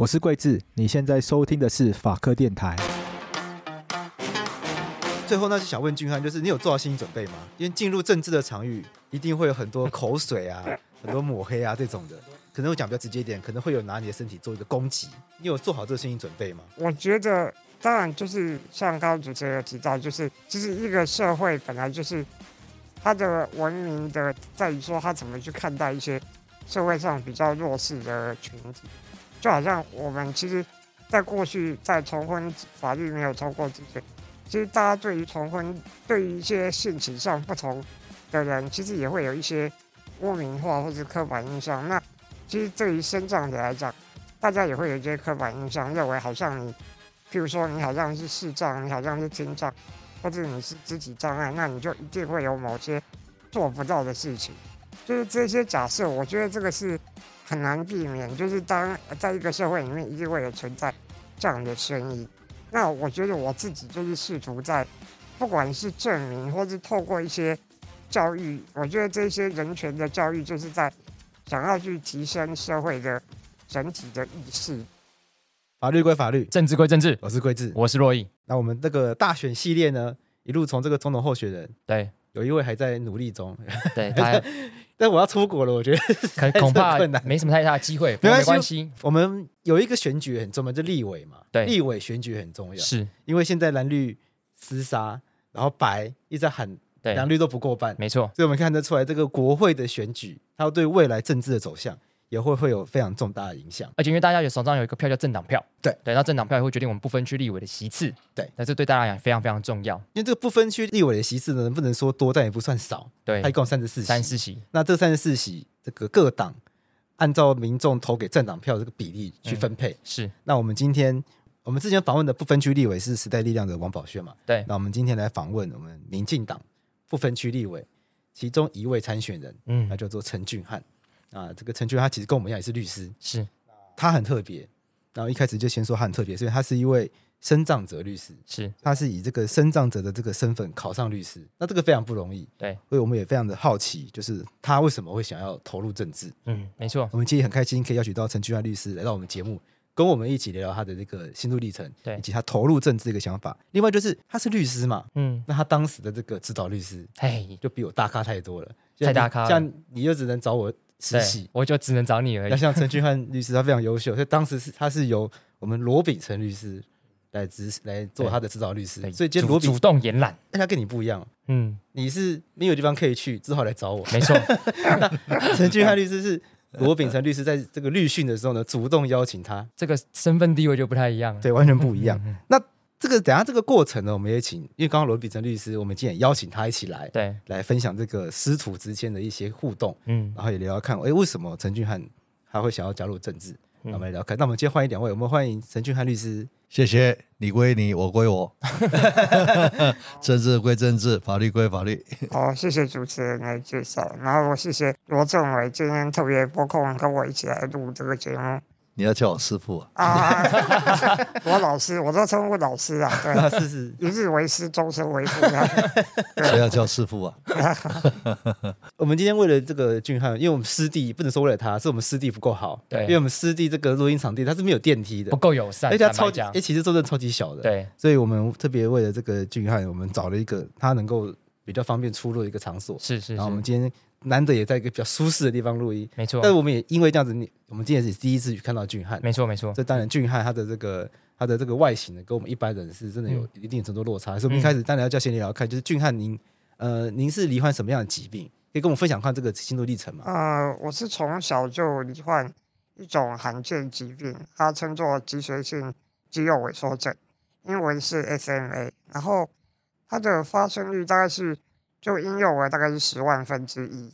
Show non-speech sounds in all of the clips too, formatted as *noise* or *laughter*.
我是桂智，你现在收听的是法科电台。最后，那就想问俊翰，就是你有做好心理准备吗？因为进入政治的场域，一定会有很多口水啊，*laughs* 很多抹黑啊这种的。可能我讲比较直接一点，可能会有拿你的身体做一个攻击。你有做好这个心理准备吗？我觉得，当然就是像刚刚主持人有提到，就是就是一个社会本来就是它的文明的，在于说他怎么去看待一些社会上比较弱势的群体。就好像我们其实，在过去在重婚法律没有通过之前，其实大家对于重婚，对于一些性取向不同的人，其实也会有一些污名化或者刻板印象。那其实对于身障者来讲，大家也会有一些刻板印象，认为好像你，譬如说你好像是视障，你好像是听障，或者你是肢体障碍，那你就一定会有某些做不到的事情。就是这些假设，我觉得这个是。很难避免，就是当在一个社会里面，一定会有存在这样的声音。那我觉得我自己就是试图在，不管是证明，或是透过一些教育，我觉得这些人权的教育，就是在想要去提升社会的整体的意识。法律归法律，政治归政治。我是桂智，我是洛毅。那我们这个大选系列呢，一路从这个总统候选人，对，有一位还在努力中，对，*laughs* 他。但我要出国了，我觉得 *laughs* 恐怕没什么太大的机会。没关系，我们有一个选举很重要，就立委嘛。对，立委选举很重要，是因为现在蓝绿厮杀，然后白一直在喊蓝绿都不过半，没错。所以我们看得出来，这个国会的选举，它对未来政治的走向。也会会有非常重大的影响，而且因为大家有手上有一个票叫政党票，对对，那政党票也会决定我们不分区立委的席次，对，那这对大家来讲非常非常重要。因为这个不分区立委的席次呢，能不能说多，但也不算少，对，它一共三十四席，三十四席。那这三十四席，这个各党按照民众投给政党票这个比例去分配，嗯、是。那我们今天我们之前访问的不分区立委是时代力量的王宝轩嘛？对。那我们今天来访问我们民进党不分区立委其中一位参选人，嗯，那叫做陈俊翰。啊，这个陈俊翰他其实跟我们一样也是律师，是，他很特别。然后一开始就先说他很特别，所以他是一位身障者律师，是，他是以这个身障者的这个身份考上律师，那这个非常不容易，对，所以我们也非常的好奇，就是他为什么会想要投入政治？嗯，没错，我们今天很开心可以邀请到陈俊安律师来到我们节目，跟我们一起聊聊他的这个心路历程，对，以及他投入政治的一个想法。另外就是他是律师嘛，嗯，那他当时的这个指导律师，哎，就比我大咖太多了，太大咖了，像你就只能找我。实习，我就只能找你而已。那像陈俊翰律师，他非常优秀，所以当时是他是由我们罗秉成律师来执来做他的指导律师，所以今天罗秉主动延揽。但他跟你不一样，嗯，你是没有地方可以去，只好来找我。没错，*laughs* 陈俊翰律师是罗秉成律师在这个律训的时候呢，主动邀请他，这个身份地位就不太一样，对，完全不一样。那。这个等下这个过程呢，我们也请，因为刚刚罗秉成律师，我们今天也邀请他一起来，对，来分享这个师徒之间的一些互动，嗯，然后也聊聊看，哎，为什么陈俊翰他会想要加入政治？那、嗯、我们来聊看。那我们今天欢迎两位，我们欢迎陈俊翰律师，谢谢，你归你，我归我，*laughs* 政治归政治，法律归法律。好，谢谢主持人来介绍，然后我谢谢罗政委今天特别拨空跟我一起来录这个节目。你要叫我师傅啊！啊，*laughs* 我老师，我都称呼老师啊。对，是是，一日为师，终身为父。*laughs* 谁要叫师傅啊？*laughs* 我们今天为了这个俊翰，因为我们师弟不能说为了他，是我们师弟不够好。对，因为我们师弟这个录音场地它是没有电梯的，不够友善，而且它超级，哎，其实真的超级小的。对，所以我们特别为了这个俊翰，我们找了一个他能够比较方便出入的一个场所。是是，然后我们今天。难得也在一个比较舒适的地方录音，没错。但是我们也因为这样子，你我们今天是第一次看到俊汉，没错没错。这当然俊汉他的这个他的这个外形呢，跟我们一般人是真的有一定程度落差。嗯、所以我们一开始当然要叫先聊看，就是俊汉您呃您是罹患什么样的疾病？可以跟我们分享看这个心路历程吗？呃，我是从小就罹患一种罕见疾病，它称作脊髓性肌肉萎缩症，英文是 SMA，然后它的发生率大概是。就婴幼儿大概是十万分之一，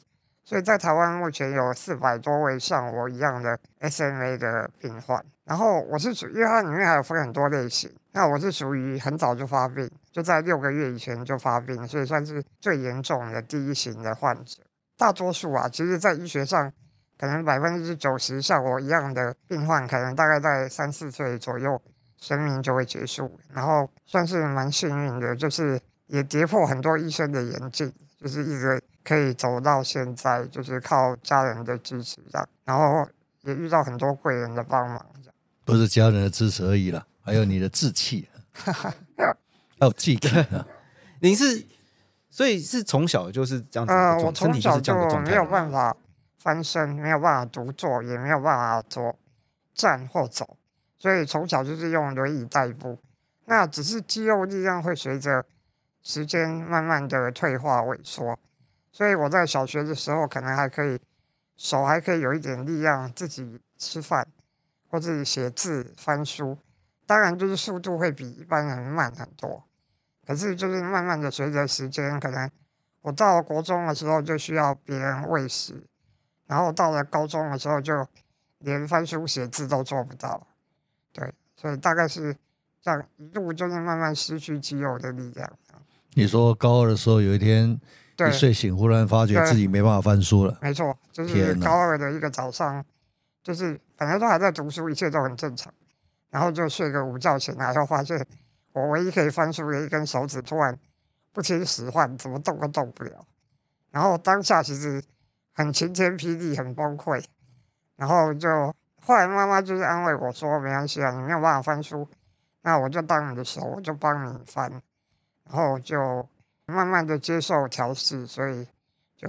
所以在台湾目前有四百多位像我一样的 SMA 的病患。然后我是属，因为它里面还有分很多类型，那我是属于很早就发病，就在六个月以前就发病，所以算是最严重的第一型的患者。大多数啊，其实在医学上，可能百分之九十像我一样的病患，可能大概在三四岁左右，生命就会结束。然后算是蛮幸运的，就是。也跌破很多医生的眼镜，就是一直可以走到现在，就是靠家人的支持这样，然后也遇到很多贵人的帮忙这样。不是家人的支持而已了，还有你的志气，*laughs* 还有技巧。*laughs* 您是，所以是从小就是这样子，呃，我从小就没有办法翻身，没有办法独坐，也没有办法坐、站或走，所以从小就是用轮椅代步。那只是肌肉力量会随着时间慢慢的退化萎缩，所以我在小学的时候可能还可以，手还可以有一点力量，自己吃饭或自己写字、翻书，当然就是速度会比一般人慢很多。可是就是慢慢的随着时间，可能我到了国中的时候就需要别人喂食，然后到了高中的时候就连翻书写字都做不到，对，所以大概是这样一路就是慢慢失去肌肉的力量。你说高二的时候有一天一睡醒，忽然发觉自己没办法翻书了，没错，就是高二的一个早上，就是本来都还在读书，一切都很正常，然后就睡个午觉醒来，然后发现。我唯一可以翻书的一根手指突然不听使唤，怎么动都动不了。然后当下其实很晴天霹雳，很崩溃。然后就后来妈妈就是安慰我说：“没关系啊，你没有办法翻书，那我就当你的手，我就帮你翻。”然后就慢慢的接受调试，所以就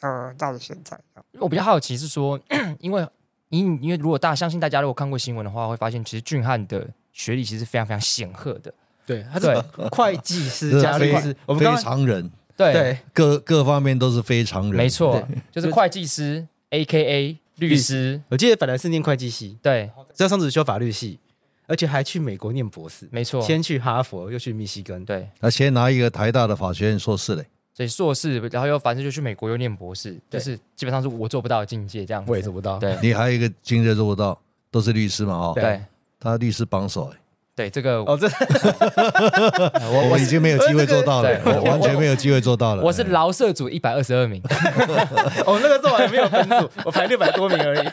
呃到了现在。我比较好奇是说，因为因因为如果大家相信大家如果看过新闻的话，会发现其实俊翰的。学历其实非常非常显赫的，对，他是 *laughs* 会计师加律师，我们非常人，对，对各各方面都是非常人，没错，就是会计师 A.K.A 律师。我记得本来是念会计系，对，这上次修法律系，而且还去美国念博士，没错，先去哈佛，又去密西根，对，那先拿一个台大的法学院硕士嘞，所以硕士，然后又反正就去美国又念博士，就是基本上是我做不到的境界，这样我也做不到。对，你还有一个境界做不到，都是律师嘛，哦，对，他律师榜首哎。对这个哦，这 *laughs* 我我已经没有机会做到了，我完全没有机会做到了。我是劳社组一百二十二名，*laughs* 哦，那个做完没有分组，我排六百多名而已。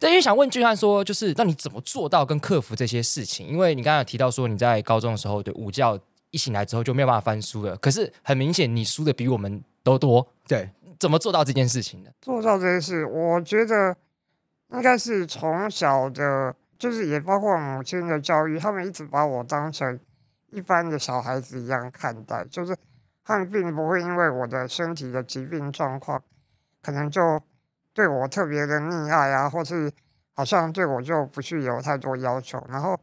对，因为想问俊汉说，就是那你怎么做到跟克服这些事情？因为你刚刚有提到说你在高中的时候，对午觉一醒来之后就没有办法翻书了，可是很明显你输的比我们都多。对，怎么做到这件事情的？做到这件事，我觉得应该是从小的。就是也包括母亲的教育，他们一直把我当成一般的小孩子一样看待，就是他们并不会因为我的身体的疾病状况，可能就对我特别的溺爱啊，或是好像对我就不去有太多要求。然后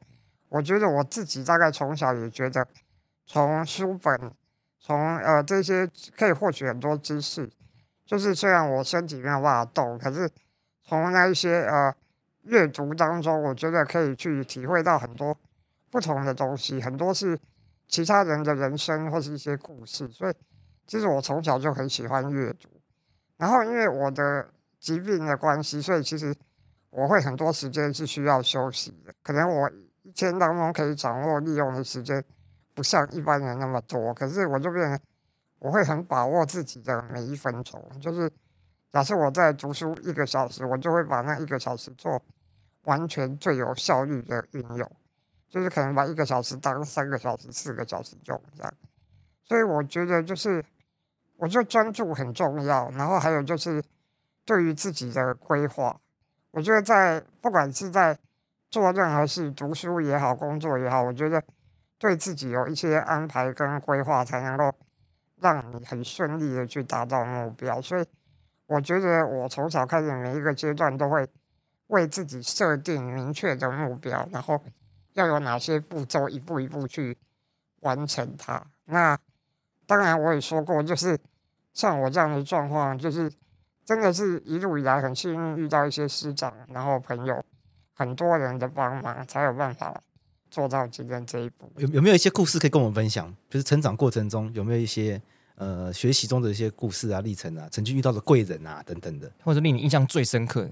我觉得我自己大概从小也觉得，从书本，从呃这些可以获取很多知识，就是虽然我身体没有办法动，可是从那一些呃。阅读当中，我觉得可以去体会到很多不同的东西，很多是其他人的人生或是一些故事。所以，其实我从小就很喜欢阅读。然后，因为我的疾病的关系，所以其实我会很多时间是需要休息的。可能我一天当中可以掌握利用的时间不像一般人那么多，可是我就变成我会很把握自己的每一分钟。就是假设我在读书一个小时，我就会把那一个小时做。完全最有效率的运用，就是可能把一个小时当三个小时、四个小时用这样。所以我觉得就是，我就专注很重要。然后还有就是，对于自己的规划，我觉得在不管是在做任何事，读书也好，工作也好，我觉得对自己有一些安排跟规划，才能够让你很顺利的去达到目标。所以我觉得我从小开始每一个阶段都会。为自己设定明确的目标，然后要有哪些步骤，一步一步去完成它。那当然，我也说过，就是像我这样的状况，就是真的是一路以来很幸运遇到一些师长，然后朋友，很多人的帮忙，才有办法做到今天这一步。有有没有一些故事可以跟我们分享？就是成长过程中有没有一些呃学习中的一些故事啊、历程啊，曾经遇到的贵人啊等等的，或者令你印象最深刻的？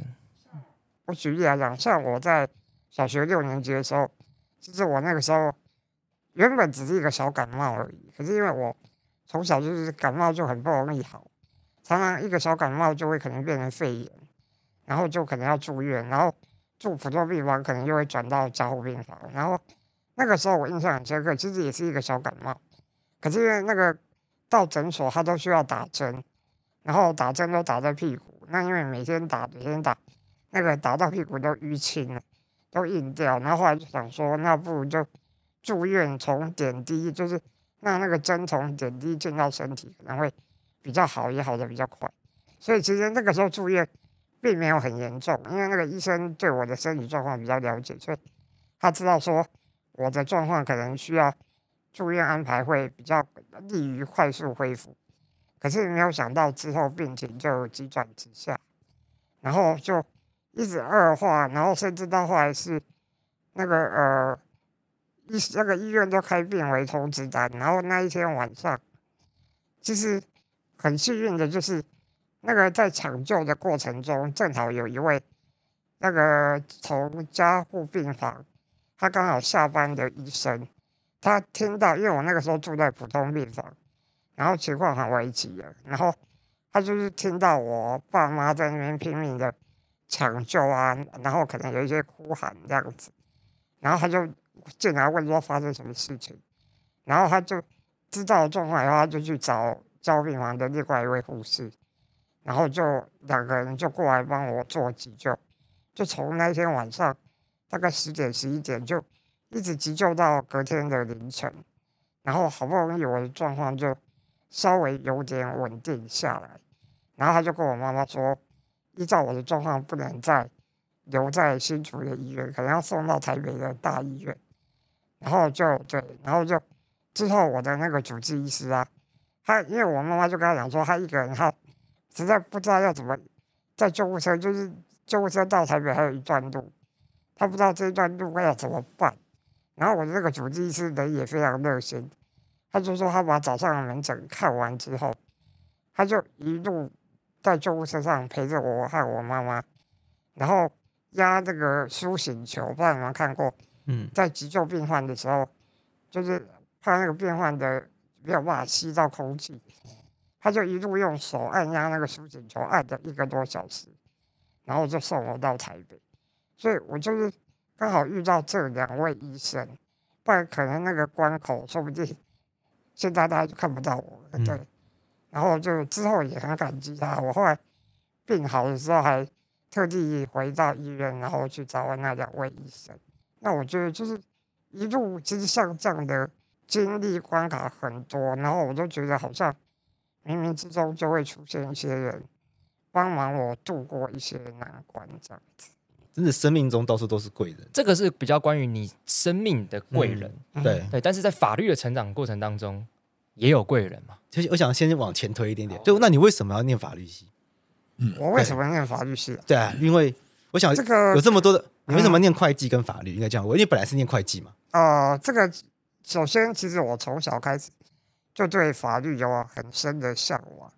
我举例来讲，像我在小学六年级的时候，其实我那个时候原本只是一个小感冒而已。可是因为我从小就是感冒就很不容易好，常常一个小感冒就会可能变成肺炎，然后就可能要住院，然后住普通病房可能又会转到加护病房。然后那个时候我印象很深刻，其实也是一个小感冒，可是因为那个到诊所他都需要打针，然后打针都打在屁股，那因为每天打每天打。那个打到屁股都淤青了，都硬掉，然后后来就想说，那不如就住院从点滴，就是让那个针从点滴进到身体，可能会比较好，也好的比较快。所以其实那个时候住院并没有很严重，因为那个医生对我的身体状况比较了解，所以他知道说我的状况可能需要住院安排会比较利于快速恢复。可是没有想到之后病情就急转直下，然后就一直恶化，然后甚至到后来是那个呃医那个医院都开病危通知单，然后那一天晚上，其实很幸运的就是那个在抢救的过程中，正好有一位那个从加护病房，他刚好下班的医生，他听到，因为我那个时候住在普通病房。然后情况很危急了，然后他就是听到我爸妈在那边拼命的抢救啊，然后可能有一些哭喊这样子，然后他就进来问说发生什么事情，然后他就知道状况以后，他就去找交病房的另外一位护士，然后就两个人就过来帮我做急救，就从那天晚上大概十点十一点就一直急救到隔天的凌晨，然后好不容易我的状况就。稍微有点稳定下来，然后他就跟我妈妈说，依照我的状况，不能再留在新竹的医院，可能要送到台北的大医院。然后就对，然后就之后我的那个主治医师啊，他因为我妈妈就跟他讲说，他一个人他实在不知道要怎么在救护车，就是救护车到台北还有一段路，他不知道这一段路要怎么办。然后我的那个主治医师人也非常热心。他就说，他把早上的门诊看完之后，他就一路在救护车上陪着我和我妈妈，然后压这个苏醒球，不知道你们看过？嗯，在急救病患的时候，就是怕那个病患的没有办法吸到空气，他就一路用手按压那个苏醒球，按了一个多小时，然后就送我到台北。所以我就是刚好遇到这两位医生，不然可能那个关口说不定。现在大家就看不到我了，对，然后就之后也很感激他。我后来病好的时候，还特地回到医院，然后去找了那两位医生。那我觉得就是一路其实像这样的经历关卡很多，然后我就觉得好像冥冥之中就会出现一些人帮忙我度过一些难关，这样子。真的生命中到处都是贵人，这个是比较关于你生命的贵人，嗯、对对。但是在法律的成长过程当中，也有贵人嘛。就是我想先往前推一点点，就那你为什么要念法律系？嗯，我为什么要念法律系？啊对啊，因为我想这个有这么多的，你为什么念会计跟法律？应该这样，我因为本来是念会计嘛。呃，这个首先其实我从小开始就对法律有很深的向往，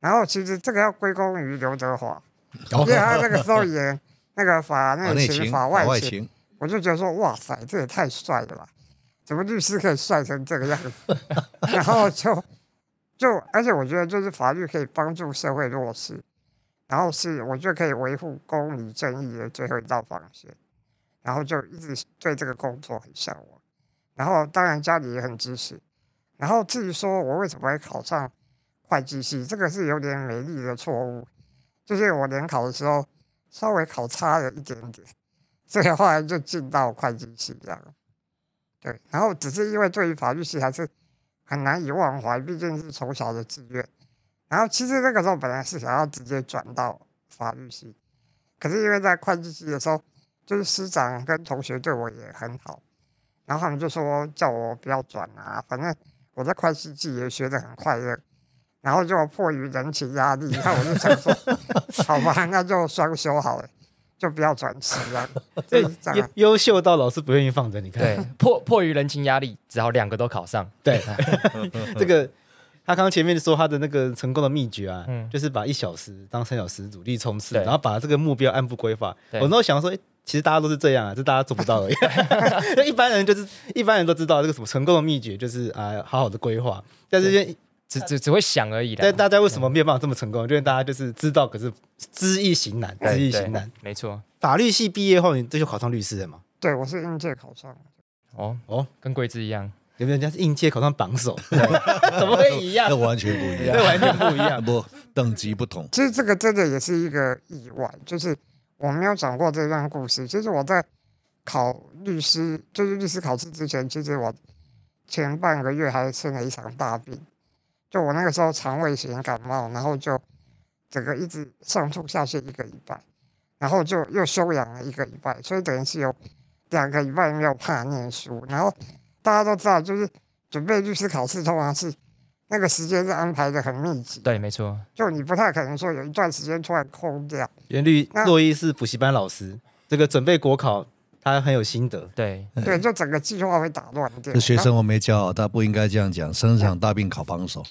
然后其实这个要归功于刘德华，*laughs* 因为他那个时候也。那个法内情、法外情，外情我就觉得说，哇塞，这也太帅了吧！怎么律师可以帅成这个样子？*laughs* 然后就就，而且我觉得就是法律可以帮助社会弱势，然后是我觉得可以维护公理正义的最后一道防线，然后就一直对这个工作很向往。然后当然家里也很支持。然后至于说我为什么会考上会计系，这个是有点美丽的错误，就是我联考的时候。稍微考差了一点点，所以后来就进到会计系这样。对，然后只是因为对于法律系还是很难以忘怀，毕竟是从小的志愿。然后其实那个时候本来是想要直接转到法律系，可是因为在会计系的时候，就是师长跟同学对我也很好，然后他们就说叫我不要转啊，反正我在会计系也学得很快乐。然后就迫于人情压力，那我就想说，*laughs* 好吧，那就双休好了，就不要转职了。*laughs* 对，优秀到老师不愿意放着，你看。对，*laughs* 迫迫于人情压力，只好两个都考上。对，这个他刚刚前面说他的那个成功的秘诀啊，嗯、就是把一小时当三小时努力冲刺，然后把这个目标按部规划。我那时候想说，哎，其实大家都是这样啊，这大家做不到而已。*laughs* 一般人就是一般人都知道这个什么成功的秘诀，就是啊，好好的规划，但是。只只只会想而已的。但大家为什么没有办法这么成功？就是大家就是知道，可是知易行难，知易行难。没错。法律系毕业后，你这就考上律师了吗？对，我是应届考上。哦哦，跟桂枝一样，有没有人家是应届考上榜首？*laughs* 怎么会一样？那完全不一样，那完全不一样，不等级不同。其实这个真的也是一个意外，就是我没有讲过这段故事。其实我在考律师，就是律师考试之前，其实我前半个月还生了一场大病，就我那个时候肠胃型感冒，然后就整个一直上吐下泻一个礼拜，然后就又休养了一个礼拜，所以等于是有两个礼拜没有怕念书。然后大家都知道，就是准备律师考试，通常是。那个时间是安排的很密集，对，没错。就你不太可能说有一段时间突然空掉。原律洛伊是补习班老师，这个准备国考他很有心得。对对，就整个计划会打乱掉。这学生我没教好，他不应该这样讲。生场大病考榜首，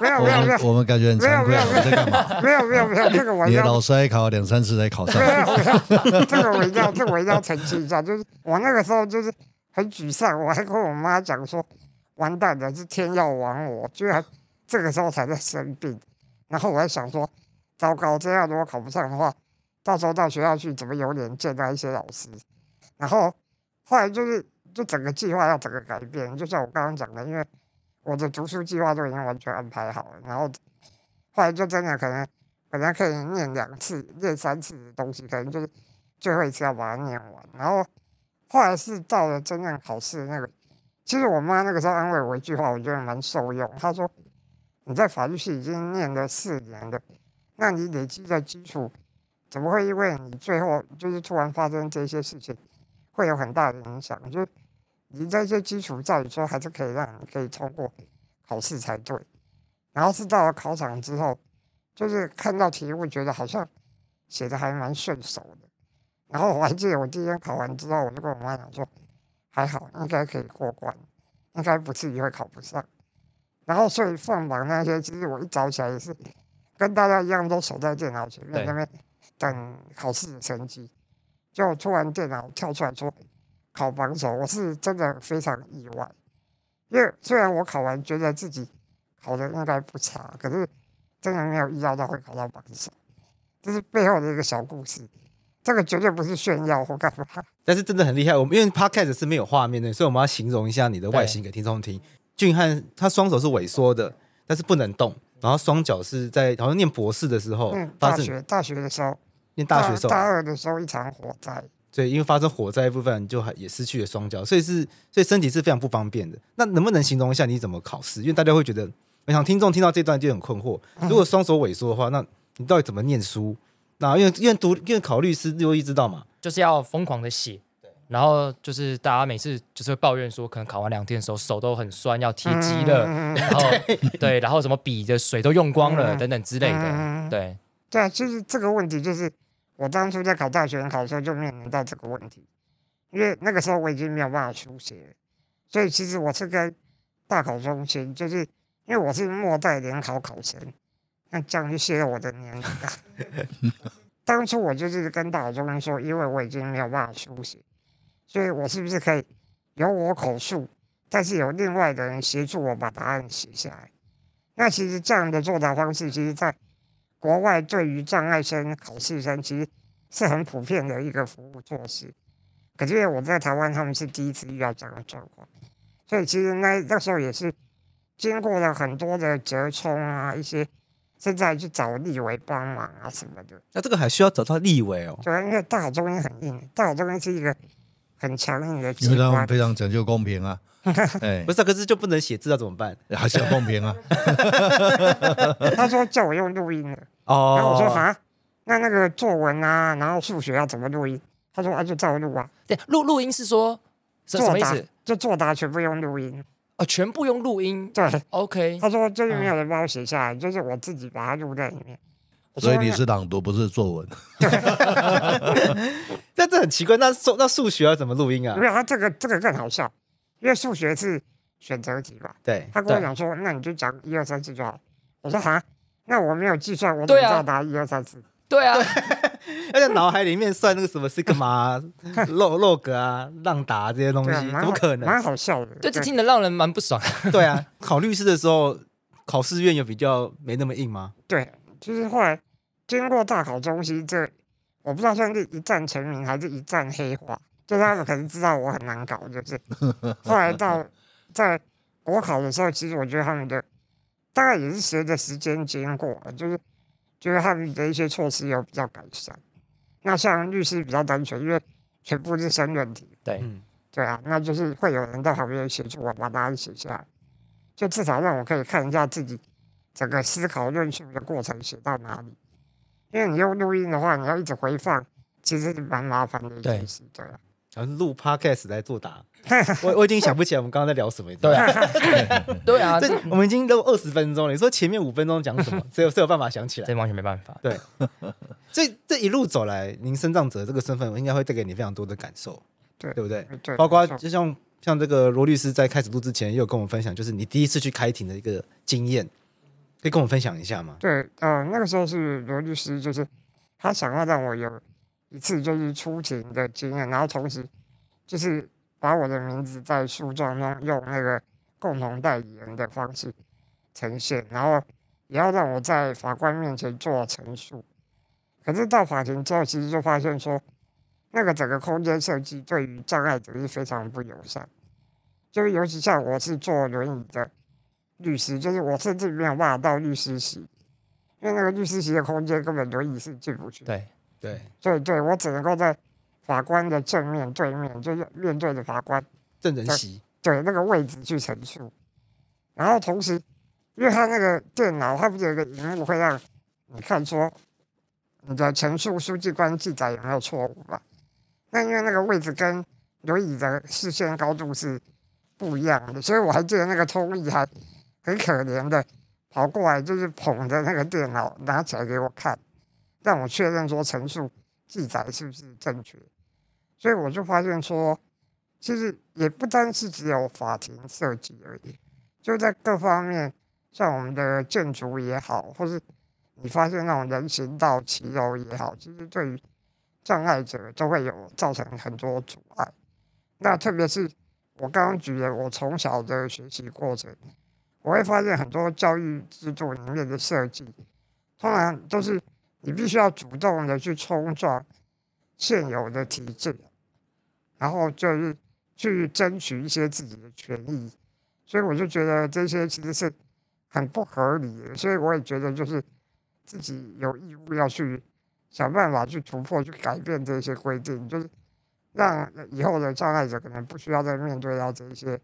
没有没有没有，我们感觉很惭愧。我在干嘛？没有没有没有，这个我你的老师还考两三次才考上。没有没有，这个我一定要，这个我一定要澄清一下，就是我那个时候就是很沮丧，我还跟我妈讲说。完蛋了，是天要亡我，居然这个时候才在生病。然后我还想说，糟糕，这样如果考不上的话，到时候到学校去怎么有脸见到一些老师？然后后来就是，就整个计划要整个改变。就像我刚刚讲的，因为我的读书计划都已经完全安排好了。然后后来就真的可能本来可以念两次、念三次的东西，可能就是最后一次要把它念完。然后后来是到了真正考试那个。其实我妈那个时候安慰我一句话，我觉得蛮受用。她说：“你在法律系已经念了四年了，那你累积的基础怎么会因为你最后就是突然发生这些事情，会有很大的影响？就是你这些基础照理说还是可以让你可以通过考试才对。然后是到了考场之后，就是看到题目觉得好像写的还蛮顺手的。然后我还记得我第一天考完之后，我就跟我妈讲说。”还好，应该可以过关，应该不至于会考不上。然后，所以放榜那些，其实我一早起来也是跟大家一样，都守在电脑前面那边等考试的成绩。就突然电脑跳出来说考榜首，我是真的非常意外。因为虽然我考完觉得自己考的应该不差，可是真的没有意料到会考到榜首，这是背后的一个小故事。这个绝对不是炫耀或干嘛，但是真的很厉害。我们因为 Podcast 是没有画面的，所以我们要形容一下你的外形给听众听。俊翰他双手是萎缩的，但是不能动，然后双脚是在好像念博士的时候，嗯，大学大学的时候，念大学的时候，大二的时候一场火灾，对，因为发生火灾的部分就也失去了双脚，所以是所以身体是非常不方便的。那能不能形容一下你怎么考试？因为大家会觉得，我想听众听到这段就很困惑。如果双手萎缩的话，那你到底怎么念书？那因为因为读因为考律师，六一知道嘛，就是要疯狂的写，然后就是大家每次就是会抱怨说，可能考完两天的时候手都很酸，要贴肌了，嗯、然后 *laughs* 对，对，然后什么笔的水都用光了、嗯、等等之类的，嗯、对，对啊，就是这个问题，就是我当初在考大学联考的时候就面临到这个问题，因为那个时候我已经没有办法书写了，所以其实我是跟大考中心，就是因为我是末代联考考生。那这样就泄露我的年龄了。当初我就是跟大中说，因为我已经没有办法书写，所以我是不是可以由我口述，但是有另外的人协助我把答案写下来？那其实这样的作答方式，其实在国外对于障碍生考试生其实是很普遍的一个服务措施。可是因为我在台湾，他们是第一次遇到这样的状况，所以其实那那时候也是经过了很多的折冲啊，一些。现在去找立委帮忙啊什么的，那这个还需要找到立委哦。对，因为大海中央很硬，大海中央是一个很强硬的机关，因为他们非常讲究公平啊。*laughs* 哎，不是，可是就不能写字，啊怎么办？还是要公平啊。*laughs* 他说叫我用录音的，哦，然后我说啊，那那个作文啊，然后数学要怎么录音？他说啊，就照录啊。对，录录音是说是什么意思？就作答全部用录音。哦，全部用录音。对，OK。他说就是没有人帮我写下来，嗯、就是我自己把它录在里面。所以你是朗读，不是作文。*laughs* 但这很奇怪，那数那数学要怎么录音啊？没有，他这个这个更好笑，因为数学是选择题吧？对。他跟我讲说，那你就讲一二三四就好。我说好，那我没有计算，我怎么知道答一二三四？对啊。*laughs* *laughs* 要在脑海里面算那个什么 sigma、*laughs* log log 啊、浪达这些东西，怎么可能？蛮好笑的。对，这听得让人蛮不爽。*laughs* 对啊，考律师的时候，考试院有比较没那么硬吗？对，就是后来经过大考中心，这我不知道算是一战成名还是一战黑化，就他们可能知道我很难搞，就是后来到在国考的时候，其实我觉得他们的大概也是随着时间经过，就是。就是他们的一些措施有比较改善。那像律师比较单纯，因为全部是申论题。对，嗯，对啊，那就是会有人在旁边协助我把答案写下来，就至少让我可以看一下自己整个思考论述的过程写到哪里。因为你用录音的话，你要一直回放，其实是蛮麻烦的一件事。对啊，然后录 podcast 来作答，*laughs* 我我已经想不起来我们刚刚在聊什么。对啊，对啊，*laughs* *laughs* 这我们已经录二十分钟了。你说前面五分钟讲什么？谁有谁有办法想起来？这完全没办法。对，这这一路走来，您身障者这个身份，应该会带给你非常多的感受，对对不对？对，包括就像像这个罗律师在开始录之前，也有跟我们分享，就是你第一次去开庭的一个经验，可以跟我们分享一下吗？对，呃，那个时候是罗律师，就是他想要让我有一次就是出庭的经验，然后同时就是把我的名字在诉状中用那个共同代理人的方式呈现，然后也要让我在法官面前做陈述。可是到法庭之后，其实就发现说，那个整个空间设计对于障碍者是非常不友善，就是尤其像我是坐轮椅的。律师就是我，甚至没有办法到律师席，因为那个律师席的空间根本轮椅是进不去。对对，所以对我只能够在法官的正面对面，就是面对着法官证人席，对那个位置去陈述。然后同时，因为他那个电脑，它不是有一个荧幕会让你看说你的陈述书记官记载有没有错误嘛？那因为那个位置跟轮椅的视线高度是不一样的，所以我还记得那个通译还。很可怜的跑过来，就是捧着那个电脑拿起来给我看，让我确认说陈述记载是不是正确。所以我就发现说，其实也不单是只有法庭设计而已，就在各方面，像我们的建筑也好，或是你发现那种人行道骑楼也好，其实对于障碍者都会有造成很多阻碍。那特别是我刚刚举的我从小的学习过程。我会发现很多教育制度里面的设计，通常都是你必须要主动的去冲撞现有的体制，然后就是去争取一些自己的权益，所以我就觉得这些其实是很不合理的，所以我也觉得就是自己有义务要去想办法去突破、去改变这些规定，就是让以后的障碍者可能不需要再面对到这些。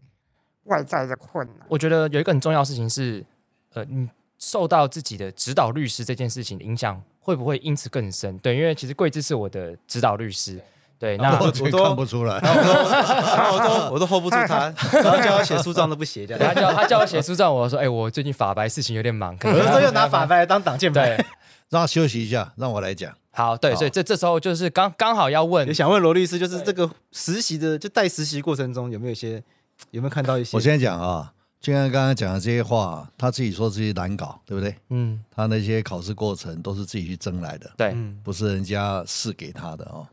外在的困难，我觉得有一个很重要的事情是，呃，你受到自己的指导律师这件事情的影响，会不会因此更深？对，因为其实桂枝是我的指导律师，对，那我都看不出来，我都我都 hold 不住他，*laughs* 然后叫我写诉状都不写。他叫他叫我写诉状，我说，哎，我最近法白事情有点忙，可有时候又拿法白来当挡箭牌，对，让他休息一下，让我来讲。好，对，所以这这时候就是刚刚好要问，也想问罗律师，就是这个实习的就带实习过程中有没有一些？有没有看到一些？我先讲啊，就像刚刚讲的这些话，他自己说自己难搞，对不对？嗯，他那些考试过程都是自己去争来的，对，不是人家试给他的哦。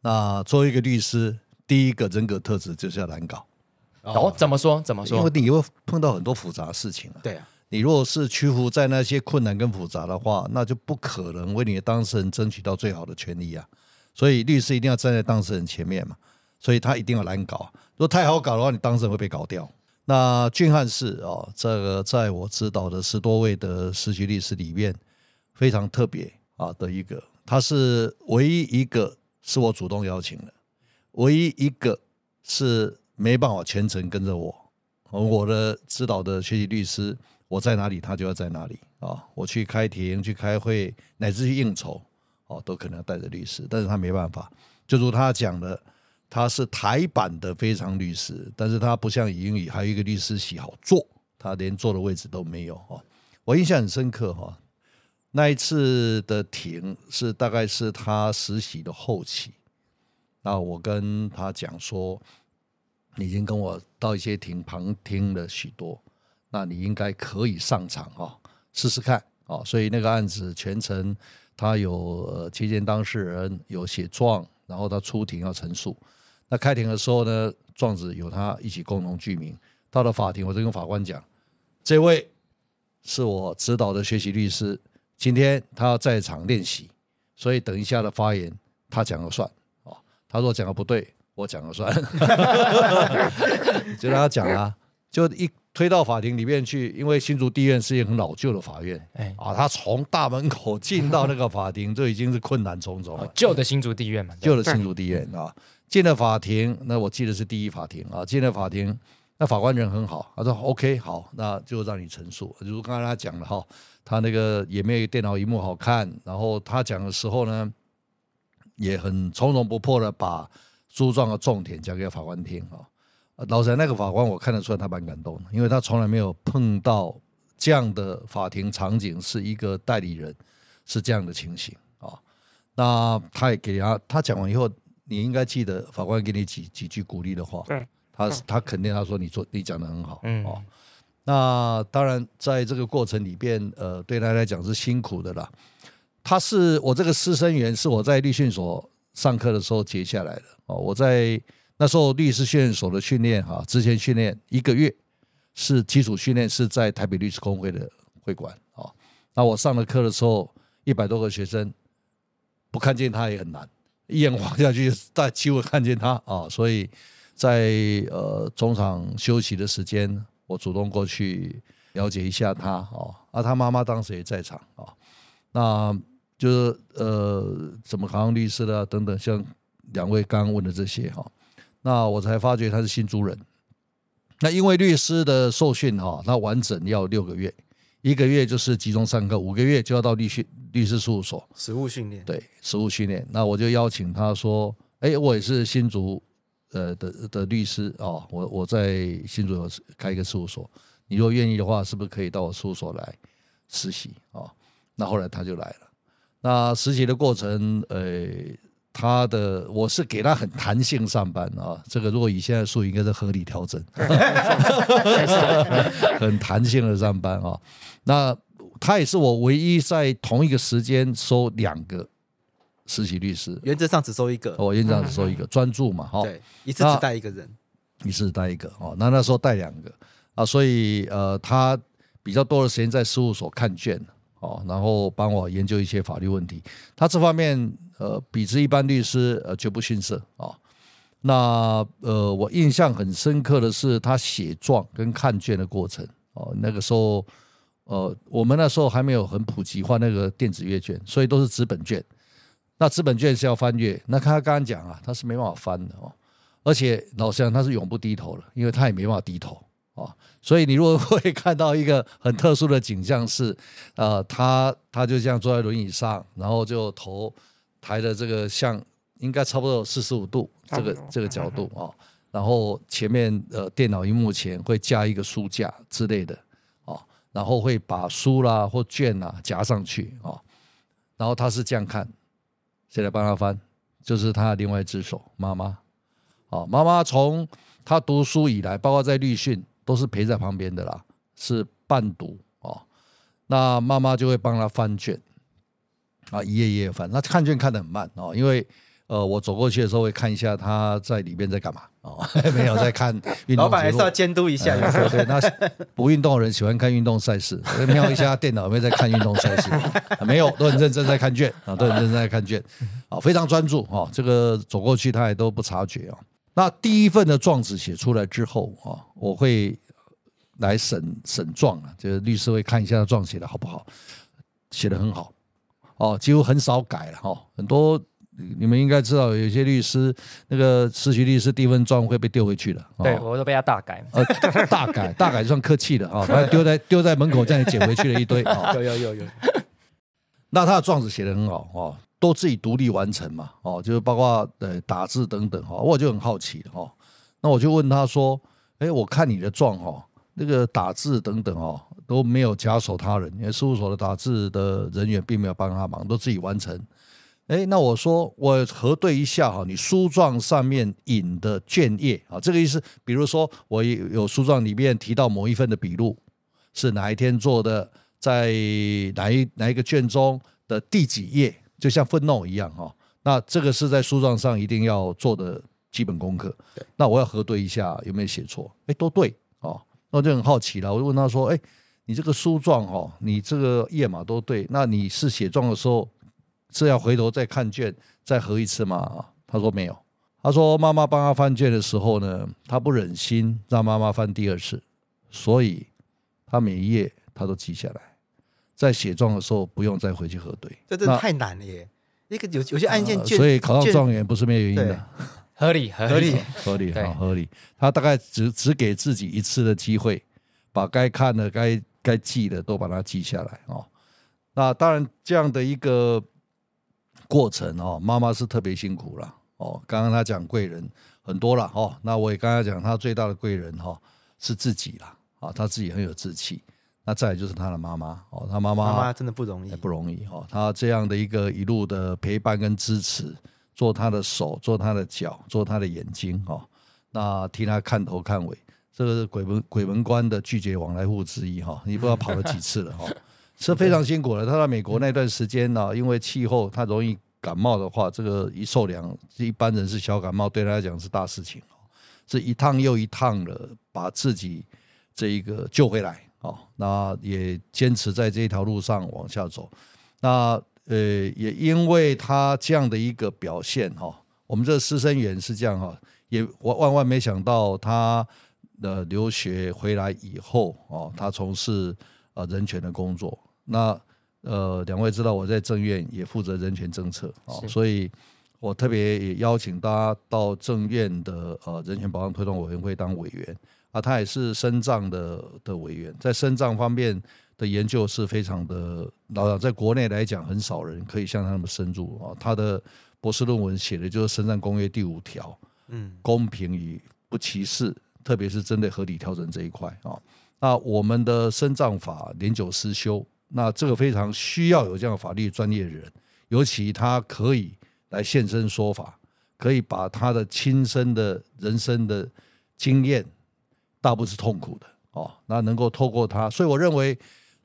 那作为一个律师，第一个人格特质就是要难搞。哦，怎么说？怎么说？因为你会碰到很多复杂的事情啊。对啊，你如果是屈服在那些困难跟复杂的话，那就不可能为你的当事人争取到最好的权利啊。所以律师一定要站在当事人前面嘛。所以他一定要难搞，如果太好搞的话，你当事人会被搞掉。那俊翰是哦，这个在我指导的十多位的实习律师里面非常特别啊的一个，他是唯一一个是我主动邀请的，唯一一个是没办法全程跟着我。我的指导的学习律师，我在哪里他就要在哪里啊。我去开庭、去开会，乃至去应酬哦，都可能要带着律师，但是他没办法，就如他讲的。他是台版的非常律师，但是他不像英语，还有一个律师席好坐，他连坐的位置都没有哈。我印象很深刻哈，那一次的庭是大概是他实习的后期，那我跟他讲说，你已经跟我到一些庭旁听了许多，那你应该可以上场哈，试试看啊。所以那个案子全程他有接见当事人，有写状，然后他出庭要陈述。那开庭的时候呢，状子有他一起共同具名。到了法庭，我就跟法官讲：“这位是我指导的学习律师，今天他要在场练习，所以等一下的发言他讲了算。哦，他说讲的不对，我讲了算，*laughs* *laughs* 就让他讲啊。就一推到法庭里面去，因为新竹地院是一个很老旧的法院，哎啊，他从大门口进到那个法庭就已经是困难重重了。旧的新竹地院嘛，旧的新竹地院啊。”进了法庭，那我记得是第一法庭啊。进了法庭，那法官人很好，他说 OK 好，那就让你陈述。如刚才他讲了哈，他那个也没有电脑荧幕好看，然后他讲的时候呢，也很从容不迫的把诉状的重点讲给法官听啊。老实那个法官我看得出来他蛮感动的，因为他从来没有碰到这样的法庭场景，是一个代理人是这样的情形啊。那他也给他，他讲完以后，你应该记得法官给你几几句鼓励的话。对，他他肯定他说你做你讲的很好。嗯哦，那当然在这个过程里边，呃，对他来讲是辛苦的啦。他是我这个师生缘，是我在律训所上课的时候结下来的。哦，我在。那时候律师训练所的训练哈，之前训练一个月是基础训练，是在台北律师公会的会馆啊。那我上了课的时候，一百多个学生不看见他也很难，一眼望下去，大机会看见他啊。所以在呃中场休息的时间，我主动过去了解一下他啊。啊，他妈妈当时也在场啊。那就是呃，怎么考上律师的等等，像两位刚刚问的这些哈。那我才发觉他是新竹人。那因为律师的受训哈，那完整要六个月，一个月就是集中上课，五个月就要到律训律师事务所实务训练。对，实务训练。那我就邀请他说：“哎，我也是新竹呃的的律师啊，我我在新竹有开一个事务所，你如果愿意的话，是不是可以到我事务所来实习啊？”那后来他就来了。那实习的过程，呃。他的我是给他很弹性上班啊，这个如果以现在说应该是合理调整，*laughs* 很弹性的上班啊。那他也是我唯一在同一个时间收两个实习律师，原则上只收一个，我原则上只收一个，专注嘛哈。对，一次只带一个人，一次带一个哦。那那时候带两个啊，所以呃，他比较多的时间在事务所看卷哦，然后帮我研究一些法律问题，他这方面。呃，比之一般律师，呃，绝不逊色啊。那呃，我印象很深刻的是他写状跟看卷的过程哦。那个时候，呃，我们那时候还没有很普及化那个电子阅卷，所以都是纸本卷。那纸本卷是要翻阅，那他刚刚讲啊，他是没办法翻的哦。而且老实讲，他是永不低头了，因为他也没办法低头啊。所以你如果会看到一个很特殊的景象是，呃，他他就这样坐在轮椅上，然后就头。抬的这个像应该差不多有四十五度这个这个角度啊，然后前面呃电脑荧幕前会加一个书架之类的哦，然后会把书啦或卷啊夹上去哦，然后他是这样看，谁来帮他翻？就是他的另外一只手妈妈哦，妈妈从他读书以来，包括在律训都是陪在旁边的啦，是伴读哦，那妈妈就会帮他翻卷。啊，一页一页翻，那看卷看得很慢哦，因为呃，我走过去的时候会看一下他在里边在干嘛哦，*laughs* 没有在看运动。老板还是要监督一下，呃、对，那不运动的人喜欢看运动赛事，*laughs* 瞄一下电脑有没有在看运动赛事，没有，都很认真在看卷啊，都很认真在看卷，啊，非常专注哦，这个走过去他也都不察觉啊。那第一份的状子写出来之后啊，我会来审审状啊，就是律师会看一下状写的好不好，写的很好。哦，几乎很少改了哈，很多你们应该知道，有些律师那个实习律师第一份状会被丢回去的。对，我都被他大改。呃，大改，大改算客气的啊，把他丢在丢在门口，这样捡回去了一堆。*laughs* 有有有有。那他的状子写得很好哦，都自己独立完成嘛，哦，就是包括呃打字等等哈，我就很好奇哈，那我就问他说，哎，我看你的状哈，那个打字等等哦。都没有假手他人，因为事务所的打字的人员并没有帮他忙，都自己完成。哎，那我说我核对一下哈，你书状上面引的卷页啊，这个意思，比如说我有书状里面提到某一份的笔录是哪一天做的，在哪一哪一个卷中的第几页，就像 footnote 一样哈。那这个是在书状上一定要做的基本功课。那我要核对一下有没有写错？哎，都对哦，那我就很好奇了，我就问他说，哎。你这个书状哦，你这个页码都对，那你是写状的时候是要回头再看卷再核一次吗？他说没有，他说妈妈帮他翻卷的时候呢，他不忍心让妈妈翻第二次，所以他每一页他都记下来，在写状的时候不用再回去核对。这真的太难了耶！一个有有些案件卷，所以考上状元不是没有原因的。合理合合理理，合理对好合理。他大概只只给自己一次的机会，把该看的、该该记的都把它记下来哦。那当然，这样的一个过程哦，妈妈是特别辛苦了哦。刚刚他讲贵人很多了哦，那我也刚才讲他最大的贵人哈、哦、是自己啦啊，他自己很有志气。那再来就是他的妈妈哦，他妈妈妈妈真的不容易，不容易哦。他这样的一个一路的陪伴跟支持，做他的手，做他的脚，做他的眼睛哦。那替他看头看尾，这个是鬼门鬼门关的拒绝往来户之一哈。你不知道跑了几次了哈，*laughs* 是非常辛苦的。他在美国那段时间呢，因为气候他容易感冒的话，这个一受凉，一般人是小感冒，对他来讲是大事情哦。是一趟又一趟的把自己这一个救回来。哦，那也坚持在这一条路上往下走。那呃，也因为他这样的一个表现哈，我们这个师生缘是这样哈，也万万万没想到他的留学回来以后哦，他从事呃人权的工作。那呃，两位知道我在政院也负责人权政策啊，所以我特别也邀请大家到政院的呃人权保障推动委员会当委员。啊，他也是深藏的的委员，在深藏方面的研究是非常的，老实在国内来讲，很少人可以像他那么深入啊。他的博士论文写的就是《深藏公约》第五条，嗯，公平与不歧视，特别是针对合理调整这一块啊。那我们的深藏法年久失修，那这个非常需要有这样法律专业的人，尤其他可以来现身说法，可以把他的亲身的人生的经验。大部分是痛苦的哦，那能够透过他，所以我认为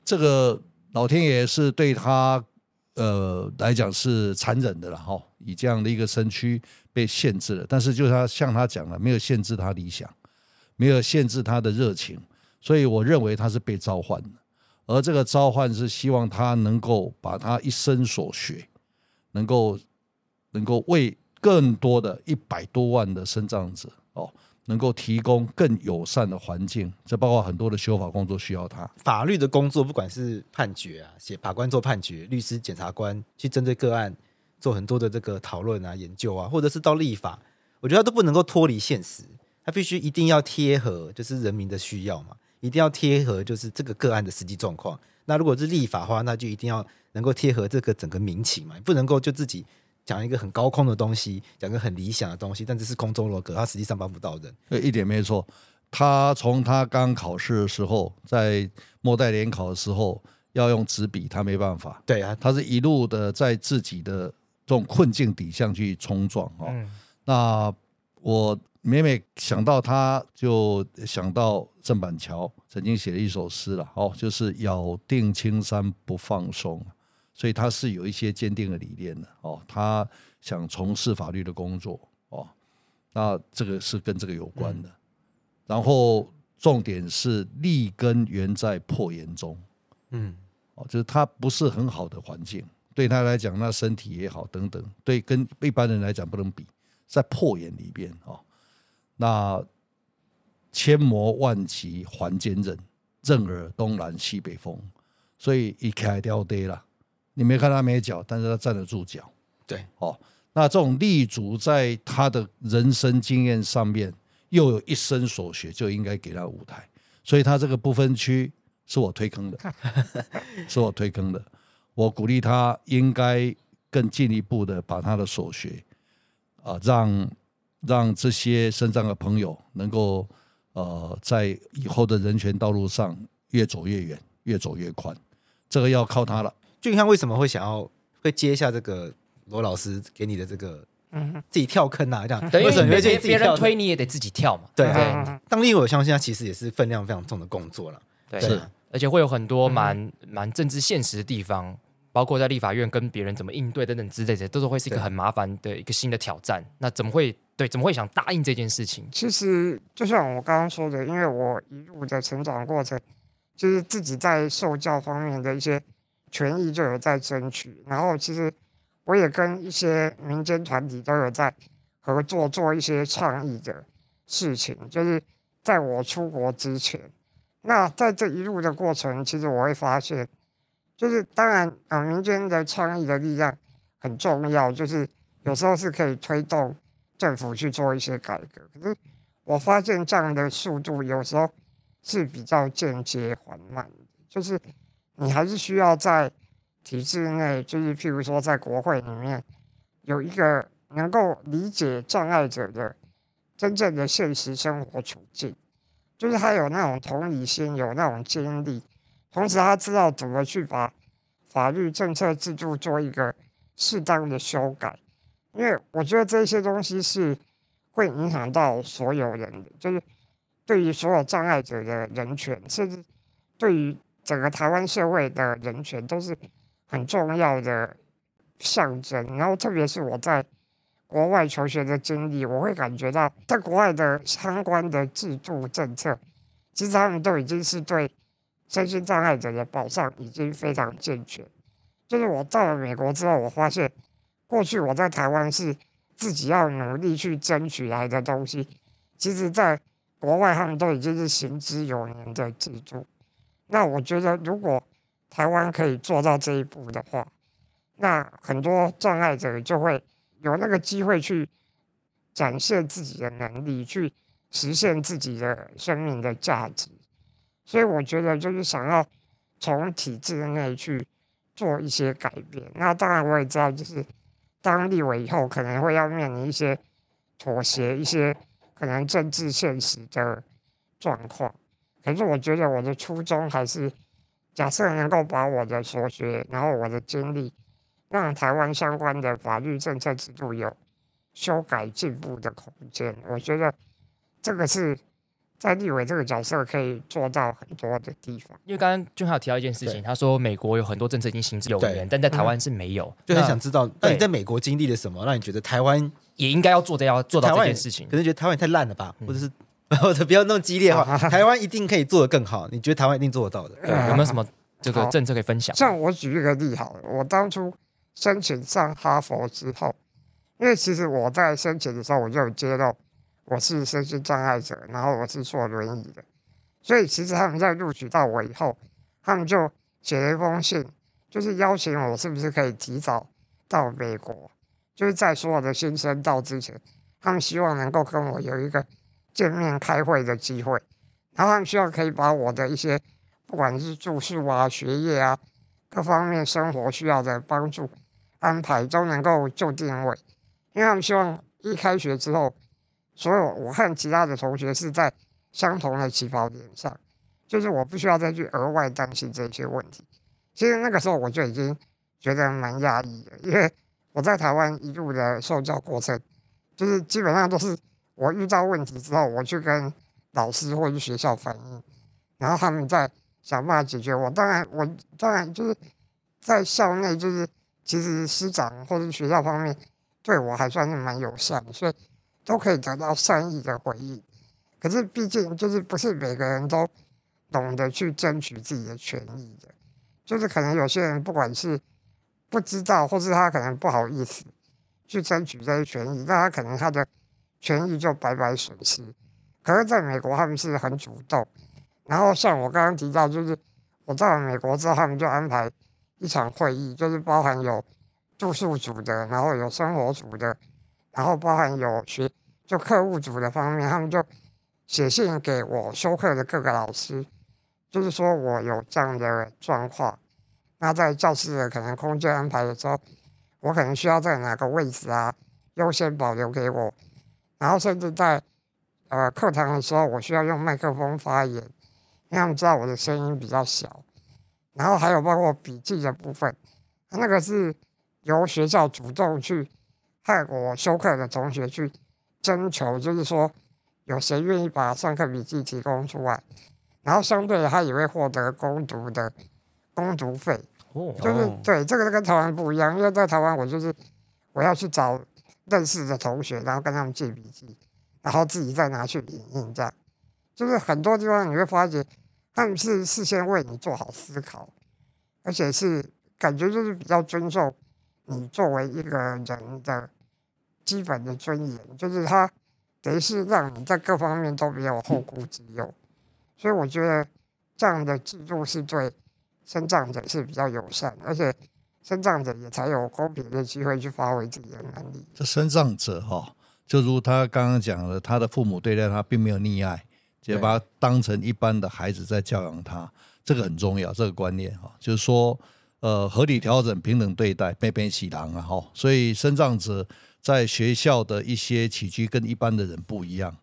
这个老天爷是对他呃来讲是残忍的了哈，以这样的一个身躯被限制了，但是就他像他讲的，没有限制他理想，没有限制他的热情，所以我认为他是被召唤的，而这个召唤是希望他能够把他一生所学，能够能够为更多的一百多万的身障者哦。能够提供更友善的环境，这包括很多的修法工作需要他。法律的工作，不管是判决啊，写法官做判决，律师、检察官去针对个案做很多的这个讨论啊、研究啊，或者是到立法，我觉得他都不能够脱离现实，他必须一定要贴合，就是人民的需要嘛，一定要贴合，就是这个个案的实际状况。那如果是立法的话，那就一定要能够贴合这个整个民情嘛，不能够就自己。讲一个很高空的东西，讲个很理想的东西，但这是空中楼阁，他实际上帮不到人。对，一点没错。他从他刚考试的时候，在末代联考的时候要用纸笔，他没办法。对啊，他是一路的在自己的这种困境底下去冲撞哦。嗯、那我每每想到他，就想到郑板桥曾经写了一首诗了，哦，就是咬定青山不放松。所以他是有一些坚定的理念的哦，他想从事法律的工作哦，那这个是跟这个有关的。然后重点是立根原在破岩中，嗯，哦，就是他不是很好的环境，对他来讲，那身体也好等等，对跟一般人来讲不能比，在破岩里边哦，那千磨万击还坚韧，任尔东南西北风，所以一开掉跌了。你没看他没脚，但是他站得住脚。对，哦，那这种立足在他的人生经验上面，又有一生所学，就应该给他舞台。所以他这个不分区是我推坑的，*laughs* 是我推坑的。我鼓励他应该更进一步的把他的所学啊，让让这些身障的朋友能够呃，在以后的人权道路上越走越远，越走越宽。这个要靠他了。俊康为什么会想要会接下这个罗老师给你的这个，嗯，自己跳坑啊，这样，*laughs* 为什么别别人推你也得自己跳嘛？对对，当立委我相信他其实也是分量非常重的工作了，对，是，而且会有很多蛮蛮政治现实的地方，包括在立法院跟别人怎么应对等等之类的，都是会是一个很麻烦的一个新的挑战。那怎么会对？怎么会想答应这件事情？其实就像我刚刚说的，因为我一路的成长过程，就是自己在受教方面的一些。权益就有在争取，然后其实我也跟一些民间团体都有在合作做一些倡议的事情，就是在我出国之前，那在这一路的过程，其实我会发现，就是当然啊、民间的倡议的力量很重要，就是有时候是可以推动政府去做一些改革。可是我发现这样的速度有时候是比较间接缓慢的，就是你还是需要在体制内，就是譬如说在国会里面有一个能够理解障碍者的真正的现实生活处境，就是他有那种同理心，有那种经历，同时他知道怎么去把法律、政策、制度做一个适当的修改。因为我觉得这些东西是会影响到所有人的，就是对于所有障碍者的人权，甚至对于整个台湾社会的人权，都是很重要的象征。然后，特别是我在。国外求学的经历，我会感觉到，在国外的相关的制度政策，其实他们都已经是对身心障碍者的保障已经非常健全。就是我到了美国之后，我发现过去我在台湾是自己要努力去争取来的东西，其实在国外他们都已经是行之有年的制度。那我觉得，如果台湾可以做到这一步的话，那很多障碍者就会。有那个机会去展现自己的能力，去实现自己的生命的价值，所以我觉得就是想要从体制内去做一些改变。那当然我也知道，就是当立委以后可能会要面临一些妥协，一些可能政治现实的状况。可是我觉得我的初衷还是，假设能够把我的所学，然后我的经历。让台湾相关的法律政策制度有修改进步的空间，我觉得这个是在立委这个角色可以做到很多的地方。因为刚刚俊浩提到一件事情，他说美国有很多政策已经行之有年，但在台湾是没有，就很想知道，那你在美国经历了什么，让你觉得台湾也应该要做的要做到这件事情？可能觉得台湾也太烂了吧，嗯、或者是 *laughs* 或者不要那么激烈的话，*laughs* 台湾一定可以做得更好。你觉得台湾一定做得到的？对，*laughs* 有没有什么这个政策可以分享？像我举一个例好了，我当初。申请上哈佛之后，因为其实我在申请的时候我就有揭露我是身心障碍者，然后我是坐轮椅的，所以其实他们在录取到我以后，他们就写了一封信，就是邀请我是不是可以提早到美国，就是在所有的新生到之前，他们希望能够跟我有一个见面开会的机会，然后他们需要可以把我的一些不管是住宿啊、学业啊各方面生活需要的帮助。安排都能够就定位，因为他们希望一开学之后，所有我和其他的同学是在相同的起跑点上，就是我不需要再去额外担心这些问题。其实那个时候我就已经觉得蛮压抑的，因为我在台湾一路的受教过程，就是基本上都是我遇到问题之后，我去跟老师或者学校反映，然后他们再想办法解决我。当然，我当然就是在校内就是。其实师长或者学校方面对我还算是蛮友善的，所以都可以得到善意的回应。可是毕竟就是不是每个人都懂得去争取自己的权益的，就是可能有些人不管是不知道，或是他可能不好意思去争取这些权益，那他可能他的权益就白白损失。可是在美国他们是很主动，然后像我刚刚提到，就是我到了美国之后，他们就安排。一场会议就是包含有住宿组的，然后有生活组的，然后包含有学就课务组的方面，他们就写信给我修课的各个老师，就是说我有这样的状况，那在教室的可能空间安排的时候，我可能需要在哪个位置啊，优先保留给我，然后甚至在呃课堂的时候，我需要用麦克风发言，因为他们知道我的声音比较小。然后还有包括笔记的部分，那个是由学校主动去和我修课的同学去征求，就是说有谁愿意把上课笔记提供出来，然后相对他也会获得攻读的攻读费。哦，就是对这个跟台湾不一样，因为在台湾我就是我要去找认识的同学，然后跟他们借笔记，然后自己再拿去影印，这样就是很多地方你会发觉。他们是事先为你做好思考，而且是感觉就是比较尊重你作为一个人的基本的尊严，就是他等于是让你在各方面都没有后顾之忧，所以我觉得这样的制度是对身障者是比较友善，而且身障者也才有公平的机会去发挥自己的能力。这身障者哈、哦，就如他刚刚讲的，他的父母对待他并没有溺爱，就把他当成一般的孩子在教养他，这个很重要，这个观念哈，就是说，呃，合理调整、平等对待，悲悲喜郎啊哈。所以，身障者在学校的一些起居跟一般的人不一样，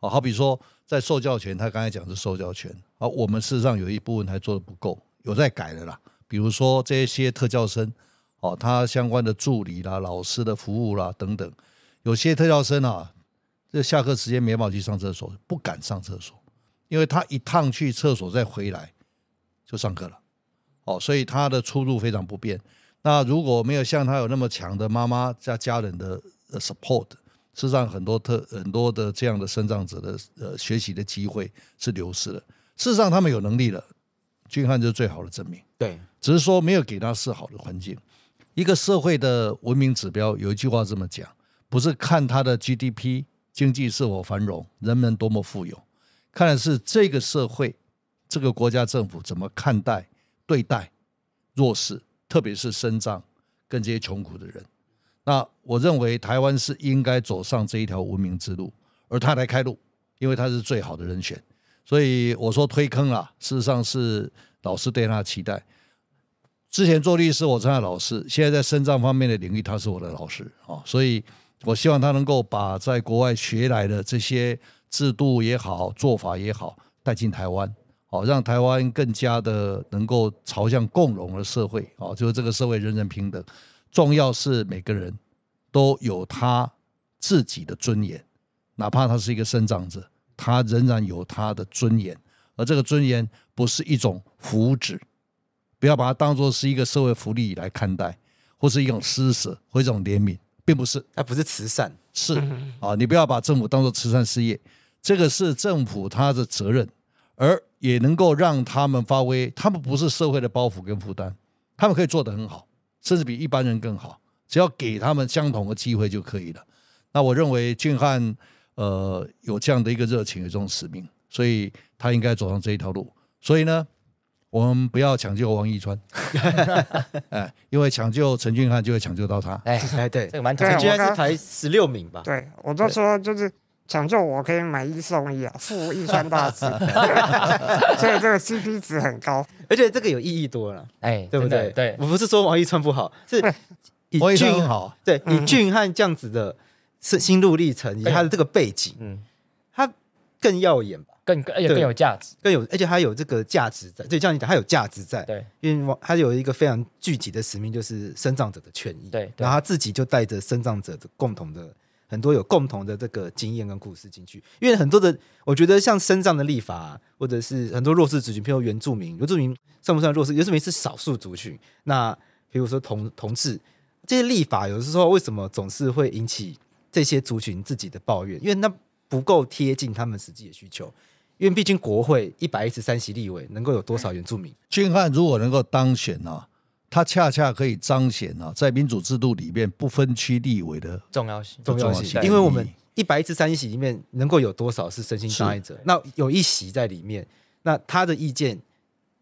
哦，好比说在受教权，他刚才讲是受教权，啊，我们事实上有一部分还做得不够，有在改的啦，比如说这些特教生。哦，他相关的助理啦、老师的服务啦等等，有些特教生啊，这下课时间没办法去上厕所，不敢上厕所，因为他一趟去厕所再回来就上课了。哦，所以他的出入非常不便。那如果没有像他有那么强的妈妈加家人的 support，事实上很多特很多的这样的身障者的呃学习的机会是流失了。事实上他们有能力了，俊翰就是最好的证明。对，只是说没有给他是好的环境。一个社会的文明指标有一句话这么讲，不是看它的 GDP 经济是否繁荣，人们多么富有，看的是这个社会、这个国家政府怎么看待、对待弱势，特别是身障跟这些穷苦的人。那我认为台湾是应该走上这一条文明之路，而他来开路，因为他是最好的人选。所以我说推坑啊，事实上是老师对他的期待。之前做律师，我是他的老师；现在在身障方面的领域，他是我的老师啊。所以，我希望他能够把在国外学来的这些制度也好、做法也好带进台湾，好让台湾更加的能够朝向共荣的社会哦。就是这个社会人人平等，重要是每个人都有他自己的尊严，哪怕他是一个身障者，他仍然有他的尊严，而这个尊严不是一种福祉。不要把它当做是一个社会福利来看待，或是一种施舍或一种怜悯，并不是，它不是慈善，是啊，你不要把政府当做慈善事业，这个是政府他的责任，而也能够让他们发挥，他们不是社会的包袱跟负担，他们可以做得很好，甚至比一般人更好，只要给他们相同的机会就可以了。那我认为俊翰呃有这样的一个热情，有这种使命，所以他应该走上这一条路。所以呢。我们不要抢救王一川，*laughs* 哎，因为抢救陈俊翰就会抢救到他。哎哎，对，这个蛮陈俊翰是排十六名吧？对，我都说就是抢救我可以买一送一啊，付一川大志，*laughs* *laughs* 所以这个 CP 值很高，而且这个有意义多了，哎，对不对？对，我不是说王一川不好，是以俊好，对，以俊汉这样子的是心路历程以及他的这个背景，嗯，他更耀眼吧。更而且更有价值，更有而且它有这个价值在。对，这样你讲，它有价值在。对，因为它有一个非常具体的使命，就是生长者的权益。对，然后他自己就带着生长者的共同的很多有共同的这个经验跟故事进去。因为很多的，我觉得像身障的立法、啊，或者是很多弱势族群，譬如原住民，原住民算不算弱势？原住民是少数族群。那比如说同同志这些立法，有的时候为什么总是会引起这些族群自己的抱怨？因为那不够贴近他们实际的需求。因为毕竟国会一百一十三席立委能够有多少原住民？俊汉如果能够当选啊，他恰恰可以彰显啊，在民主制度里面不分区立委的重要性。重要性，因为我们一百一十三席里面能够有多少是身心障碍者？那有一席在里面，那他的意见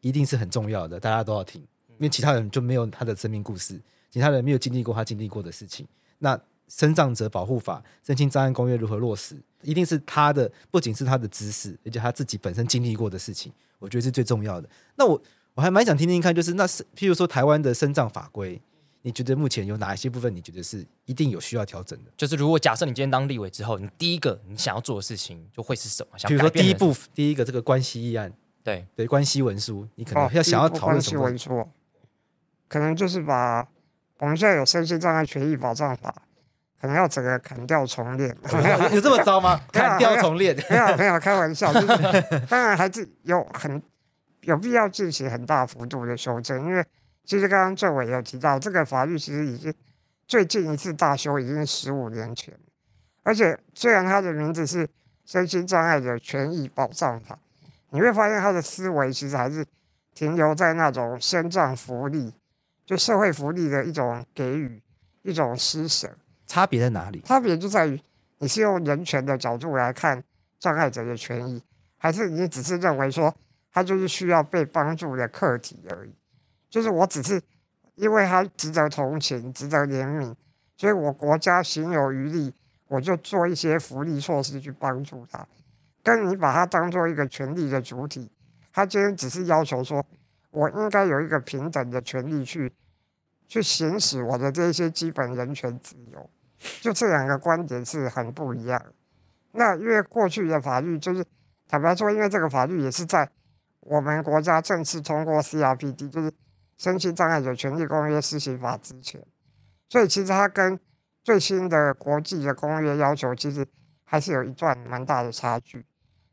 一定是很重要的，大家都要听，因为其他人就没有他的生命故事，其他人没有经历过他经历过的事情。那身障者保护法、身心障碍公约如何落实？一定是他的，不仅是他的知识，而且他自己本身经历过的事情，我觉得是最重要的。那我我还蛮想听听看，就是那是譬如说台湾的身障法规，你觉得目前有哪一些部分你觉得是一定有需要调整的？就是如果假设你今天当立委之后，你第一个你想要做的事情就会是什么？比如说第一步，第一个这个关系议案，对对，关系文书，你可能要想要讨论什么？哦、文书，可能就是把我们现在有身心障碍权益保障法。可能要整个砍掉重练，*laughs* 有这么糟吗？*laughs* 砍掉重练？没有没有，开玩笑。就是 *laughs* 当然还是有很有必要进行很大幅度的修正，因为其实刚刚政委有提到，这个法律其实已经最近一次大修已经是十五年前，而且虽然它的名字是身心障碍者权益保障法，你会发现它的思维其实还是停留在那种身障福利，就社会福利的一种给予，一种施舍。差别在哪里？差别就在于你是用人权的角度来看障碍者的权益，还是你只是认为说他就是需要被帮助的客体而已？就是我只是因为他值得同情、值得怜悯，所以我国家行有余力，我就做一些福利措施去帮助他，跟你把他当做一个权利的主体，他今天只是要求说，我应该有一个平等的权利去去行使我的这些基本人权自由，就这两个观点是很不一样。那因为过去的法律就是坦白说，因为这个法律也是在我们国家正式通过 CRPD，就是《身心障碍者权利公约施行法》之前，所以其实它跟最新的国际的公约要求，其实还是有一段蛮大的差距。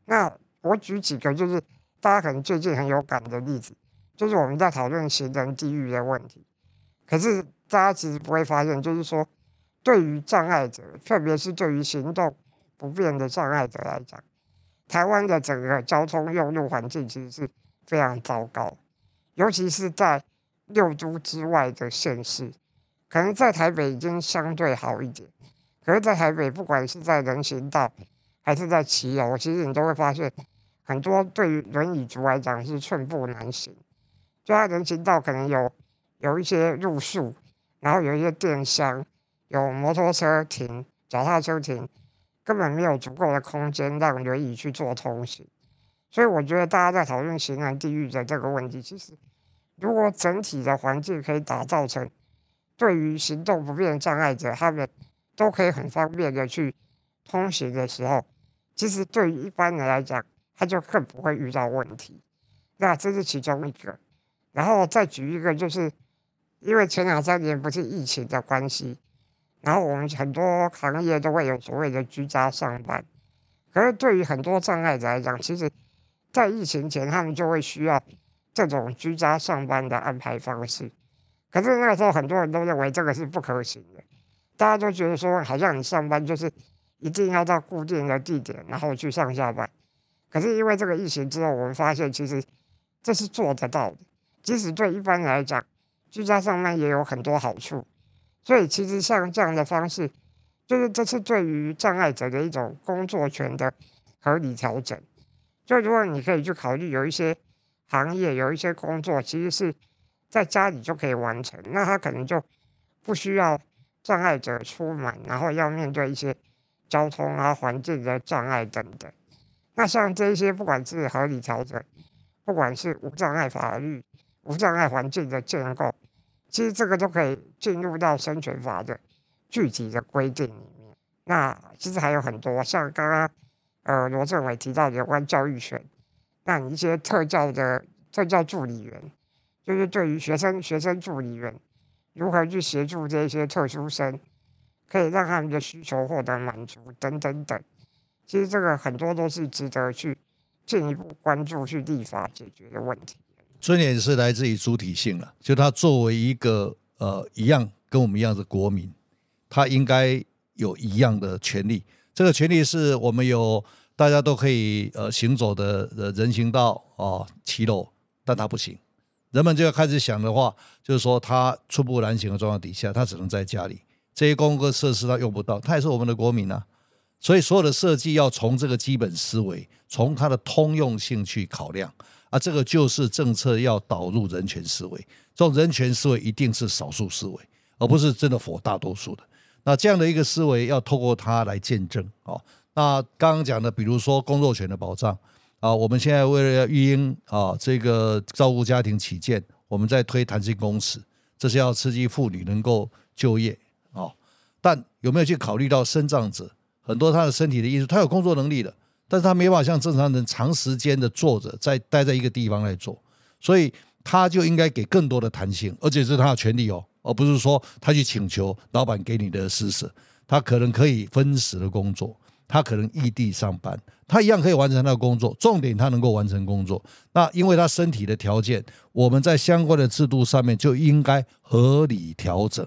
那我举几个，就是大家可能最近很有感的例子。就是我们在讨论行人地狱的问题，可是大家其实不会发现，就是说，对于障碍者，特别是对于行动不便的障碍者来讲，台湾的整个交通用路环境其实是非常糟糕，尤其是在六都之外的县市，可能在台北已经相对好一点，可是，在台北不管是在人行道还是在骑楼，其实你都会发现，很多对于轮椅族来讲是寸步难行。就他人行道可能有有一些路树，然后有一些电箱，有摩托车停、脚踏车停，根本没有足够的空间让轮椅去做通行。所以我觉得大家在讨论行人地狱的这个问题，其实如果整体的环境可以打造成对于行动不便障碍者，他们都可以很方便的去通行的时候，其实对于一般人来讲，他就更不会遇到问题。那这是其中一个。然后再举一个，就是因为前两三年不是疫情的关系，然后我们很多行业都会有所谓的居家上班。可是对于很多障碍者来讲，其实，在疫情前他们就会需要这种居家上班的安排方式。可是那个时候很多人都认为这个是不可行的，大家都觉得说，好像你上班就是一定要到固定的地点，然后去上下班。可是因为这个疫情之后，我们发现其实这是做得到的。即使对一般人来讲，居家上班也有很多好处，所以其实像这样的方式，就是这是对于障碍者的一种工作权的合理调整。就如果你可以去考虑，有一些行业有一些工作，其实是在家里就可以完成，那他可能就不需要障碍者出门，然后要面对一些交通啊、环境的障碍等等。那像这些，不管是合理调整，不管是无障碍法律。无障碍环境的建构，其实这个都可以进入到生存法的具体的规定里面。那其实还有很多，像刚刚呃罗政委提到有关教育权，那一些特教的特教助理员，就是对于学生学生助理员如何去协助这些特殊生，可以让他们的需求获得满足等等等。其实这个很多都是值得去进一步关注、去立法解决的问题。尊严是来自于主体性了，就他作为一个呃一样跟我们一样的国民，他应该有一样的权利。这个权利是我们有大家都可以呃行走的呃人行道啊、骑楼，但他不行。人们就要开始想的话，就是说他寸步难行的状况底下，他只能在家里，这些公共设施他用不到，他也是我们的国民啊。所以所有的设计要从这个基本思维，从它的通用性去考量。啊，这个就是政策要导入人权思维，这种人权思维一定是少数思维，而不是真的 for 大多数的。那这样的一个思维要透过它来见证啊。那刚刚讲的，比如说工作权的保障啊，我们现在为了育婴啊，这个照顾家庭起见，我们在推弹性工时，这是要刺激妇女能够就业啊。但有没有去考虑到身障者，很多他的身体的因素，他有工作能力的。但是他没法像正常人长时间的坐着，在待在一个地方来做，所以他就应该给更多的弹性，而且是他的权利哦，而不是说他去请求老板给你的施舍。他可能可以分时的工作，他可能异地上班，他一样可以完成他的工作。重点他能够完成工作，那因为他身体的条件，我们在相关的制度上面就应该合理调整，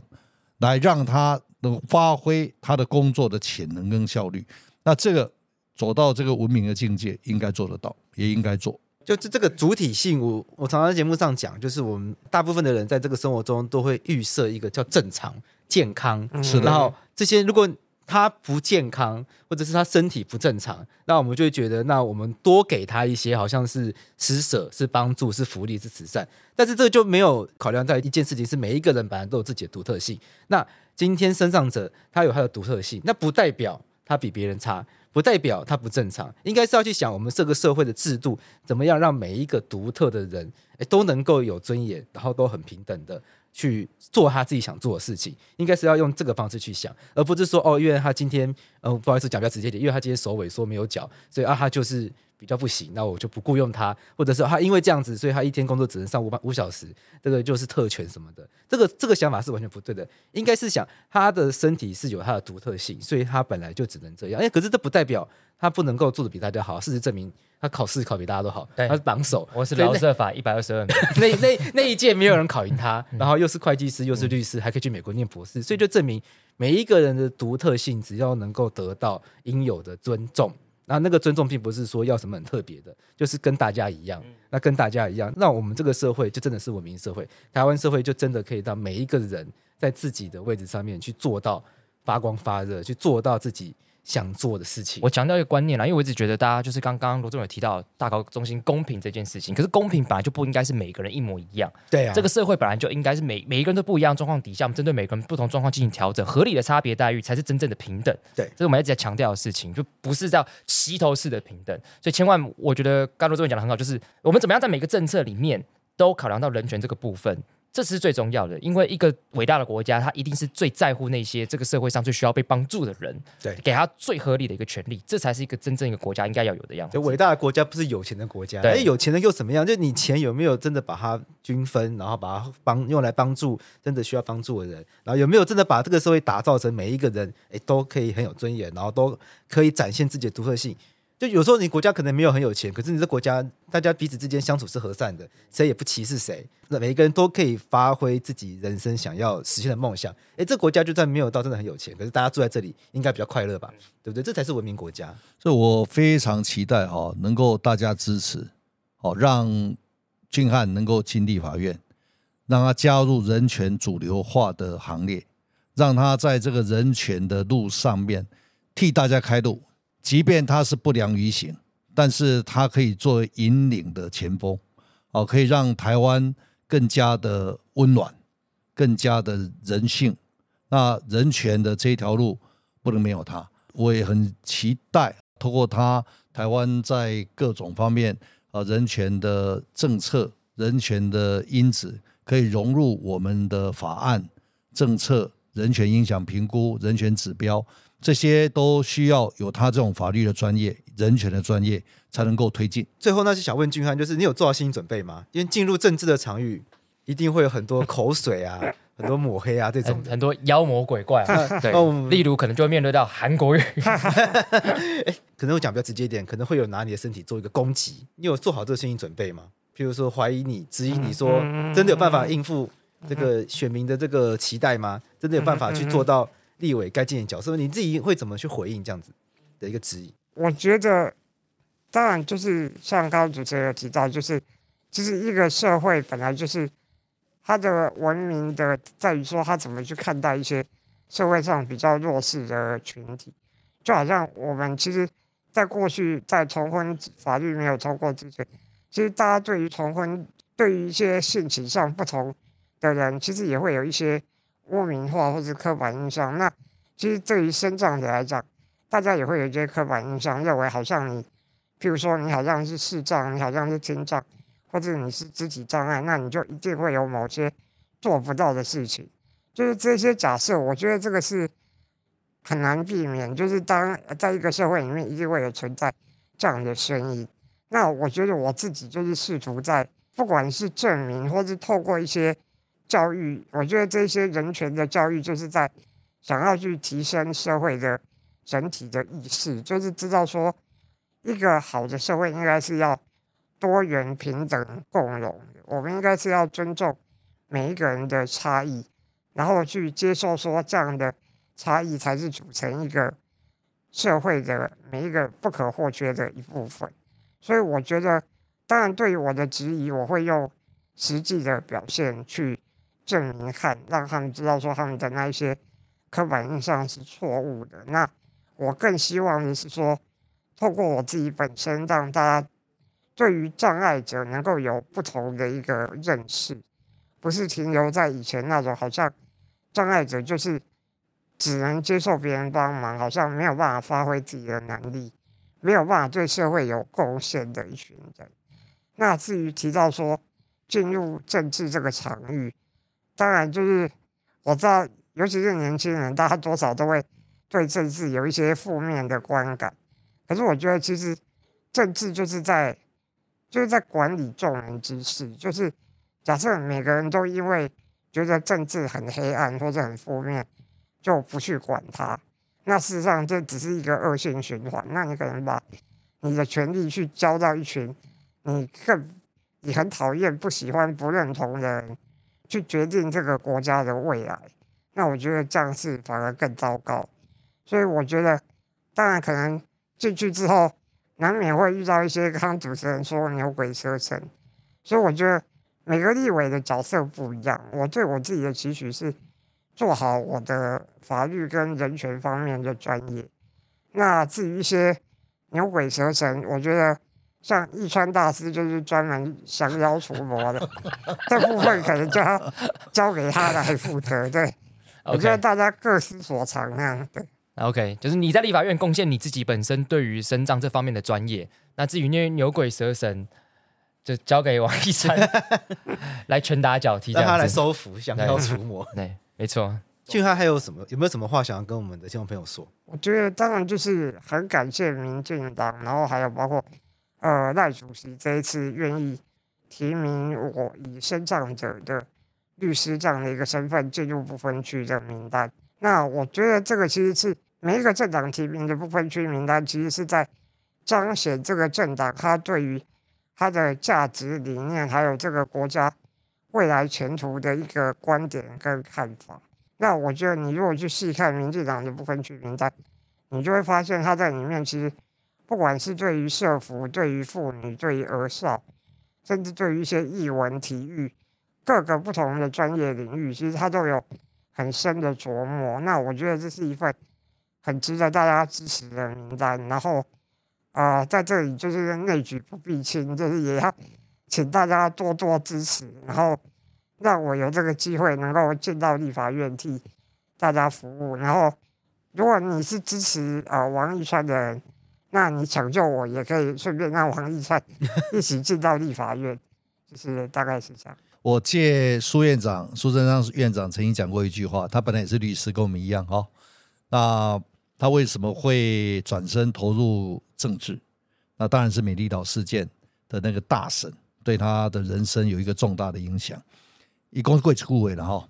来让他能发挥他的工作的潜能跟效率。那这个。走到这个文明的境界，应该做得到，也应该做。就这这个主体性，我我常常在节目上讲，就是我们大部分的人在这个生活中都会预设一个叫正常、健康，是的。然后这些如果他不健康，或者是他身体不正常，那我们就会觉得，那我们多给他一些，好像是施舍、是帮助、是福利、是慈善。但是这就没有考量在一件事情，是每一个人本来都有自己的独特性。那今天身上者他有他的独特性，那不代表他比别人差，不代表他不正常。应该是要去想，我们这个社会的制度怎么样让每一个独特的人，诶都能够有尊严，然后都很平等的。去做他自己想做的事情，应该是要用这个方式去想，而不是说哦，因为他今天，呃，不好意思讲比较直接点，因为他今天手萎缩没有脚，所以啊，他就是比较不行，那我就不雇佣他，或者是他因为这样子，所以他一天工作只能上五五小时，这个就是特权什么的，这个这个想法是完全不对的，应该是想他的身体是有他的独特性，所以他本来就只能这样，哎，可是这不代表他不能够做的比大家好，事实证明。他考试考比大家都好，他是榜首。我是劳社法一百二十二名，*laughs* 那那那一届没有人考赢他，然后又是会计师，又是律师，还可以去美国念博士，所以就证明每一个人的独特性，只要能够得到应有的尊重，那那个尊重并不是说要什么很特别的，就是跟大家一样，那跟大家一样，那我们这个社会就真的是文明社会，台湾社会就真的可以让每一个人在自己的位置上面去做到发光发热，去做到自己。想做的事情，我强调一个观念啦，因为我一直觉得大家就是刚刚罗总有提到大高中心公平这件事情，可是公平本来就不应该是每个人一模一样，对啊，这个社会本来就应该是每每一个人都不一样状况底下，我们针对每个人不同状况进行调整，合理的差别待遇才是真正的平等，对，这是我们一直在强调的事情，就不是叫齐头式的平等，所以千万我觉得刚刚罗总讲的很好，就是我们怎么样在每个政策里面都考量到人权这个部分。这是最重要的，因为一个伟大的国家，它一定是最在乎那些这个社会上最需要被帮助的人，对，给他最合理的一个权利，这才是一个真正一个国家应该要有的样子。伟大的国家不是有钱的国家，对，哎，有钱的又怎么样？就你钱有没有真的把它均分，然后把它帮用来帮助真的需要帮助的人，然后有没有真的把这个社会打造成每一个人哎都可以很有尊严，然后都可以展现自己的独特性。就有时候你国家可能没有很有钱，可是你这国家大家彼此之间相处是和善的，谁也不歧视谁，那每一个人都可以发挥自己人生想要实现的梦想。哎，这国家就算没有到真的很有钱，可是大家住在这里应该比较快乐吧？对不对？这才是文明国家。所以我非常期待哈、哦，能够大家支持，哦，让俊汉能够进立法院，让他加入人权主流化的行列，让他在这个人权的路上面替大家开路。即便他是不良于行，但是他可以作为引领的前锋，哦，可以让台湾更加的温暖，更加的人性。那人权的这一条路不能没有他。我也很期待，通过他，台湾在各种方面啊，人权的政策、人权的因子，可以融入我们的法案、政策、人权影响评估、人权指标。这些都需要有他这种法律的专业、人权的专业才能够推进。最后，那是想问俊翰，就是你有做好心理准备吗？因为进入政治的场域，一定会有很多口水啊，*laughs* 很多抹黑啊，这种很，很多妖魔鬼怪啊。*laughs* 对，例如可能就会面对到韩国瑜。*laughs* 哎，可能我讲比较直接一点，可能会有拿你的身体做一个攻击。你有做好这个心理准备吗？譬如说怀疑你、质疑你说，真的有办法应付这个选民的这个期待吗？真的有办法去做到？立委该进的角色，你自己会怎么去回应这样子的一个质疑？我觉得，当然就是像刚刚主持人提到，就是就是一个社会本来就是它的文明的在于说，他怎么去看待一些社会上比较弱势的群体，就好像我们其实，在过去在重婚法律没有通过之前，其实大家对于重婚，对于一些性倾向不同的人，其实也会有一些。污名化或者刻板印象，那其实对于身障者来讲，大家也会有一些刻板印象，认为好像你，譬如说你好像是视障，你好像是听障，或者你是肢体障碍，那你就一定会有某些做不到的事情。就是这些假设，我觉得这个是很难避免。就是当在一个社会里面，一定会有存在这样的声音。那我觉得我自己就是试图在，不管是证明，或是透过一些。教育，我觉得这些人权的教育，就是在想要去提升社会的整体的意识，就是知道说，一个好的社会应该是要多元、平等、共融。我们应该是要尊重每一个人的差异，然后去接受说这样的差异才是组成一个社会的每一个不可或缺的一部分。所以，我觉得，当然，对于我的质疑，我会用实际的表现去。证明看，让他们知道说他们的那一些刻板印象是错误的。那我更希望的是说，透过我自己本身，让大家对于障碍者能够有不同的一个认识，不是停留在以前那种好像障碍者就是只能接受别人帮忙，好像没有办法发挥自己的能力，没有办法对社会有贡献的一群人。那至于提到说进入政治这个场域，当然就是我知道，尤其是年轻人，大家多少都会对政治有一些负面的观感。可是我觉得，其实政治就是在就是在管理众人之事。就是假设每个人都因为觉得政治很黑暗或者很负面，就不去管它，那事实上这只是一个恶性循环。那你可能把你的权力去交到一群你更你很讨厌、不喜欢、不认同的人，去决定这个国家的未来。那我觉得这样是反而更糟糕。所以我觉得，当然可能。进去之后，难免会遇到一些刚刚主持人说牛鬼蛇神，所以我觉得每个立委的角色不一样。我对我自己的期许是做好我的法律跟人权方面的专业。那至于一些牛鬼蛇神，我觉得像义川大师就是专门降妖除魔的，这部分可能就要交给他来负责。对，Okay. 我觉得大家各司所长那样。对。OK，就是你在立法院贡献你自己本身对于身障这方面的专业。那至于那些牛鬼蛇神，就交给王义川 *laughs* 来拳打脚踢，让他来收服，降妖除魔。*laughs* 对，没错。俊翰还有什么？有没有什么话想要跟我们的听众朋友说？我觉得当然就是很感谢民进党，然后还有包括呃赖主席这一次愿意提名我以身障者的律师这样的一个身份进入不分区的名单。那我觉得这个其实是。每一个政党提名的不分区名单，其实是在彰显这个政党它对于它的价值理念，还有这个国家未来前途的一个观点跟看法。那我觉得，你如果去细看民进党的不分区名单，你就会发现，它在里面其实不管是对于社福、对于妇女、对于儿少，甚至对于一些艺文、体育各个不同的专业领域，其实他都有很深的琢磨。那我觉得这是一份。很值得大家支持的名单，然后，啊、呃，在这里就是内举不避亲，就是也要请大家多多支持，然后让我有这个机会能够进到立法院替大家服务。然后，如果你是支持、呃、王义川的人，那你抢救我也可以顺便让王义灿 *laughs* 一起进到立法院，就是大概是这样。我借苏院长、苏贞昌院长曾经讲过一句话，他本来也是律师，跟我们一样哈、哦，那。他为什么会转身投入政治？那当然是美丽岛事件的那个大审对他的人生有一个重大的影响。一共过几位了哈，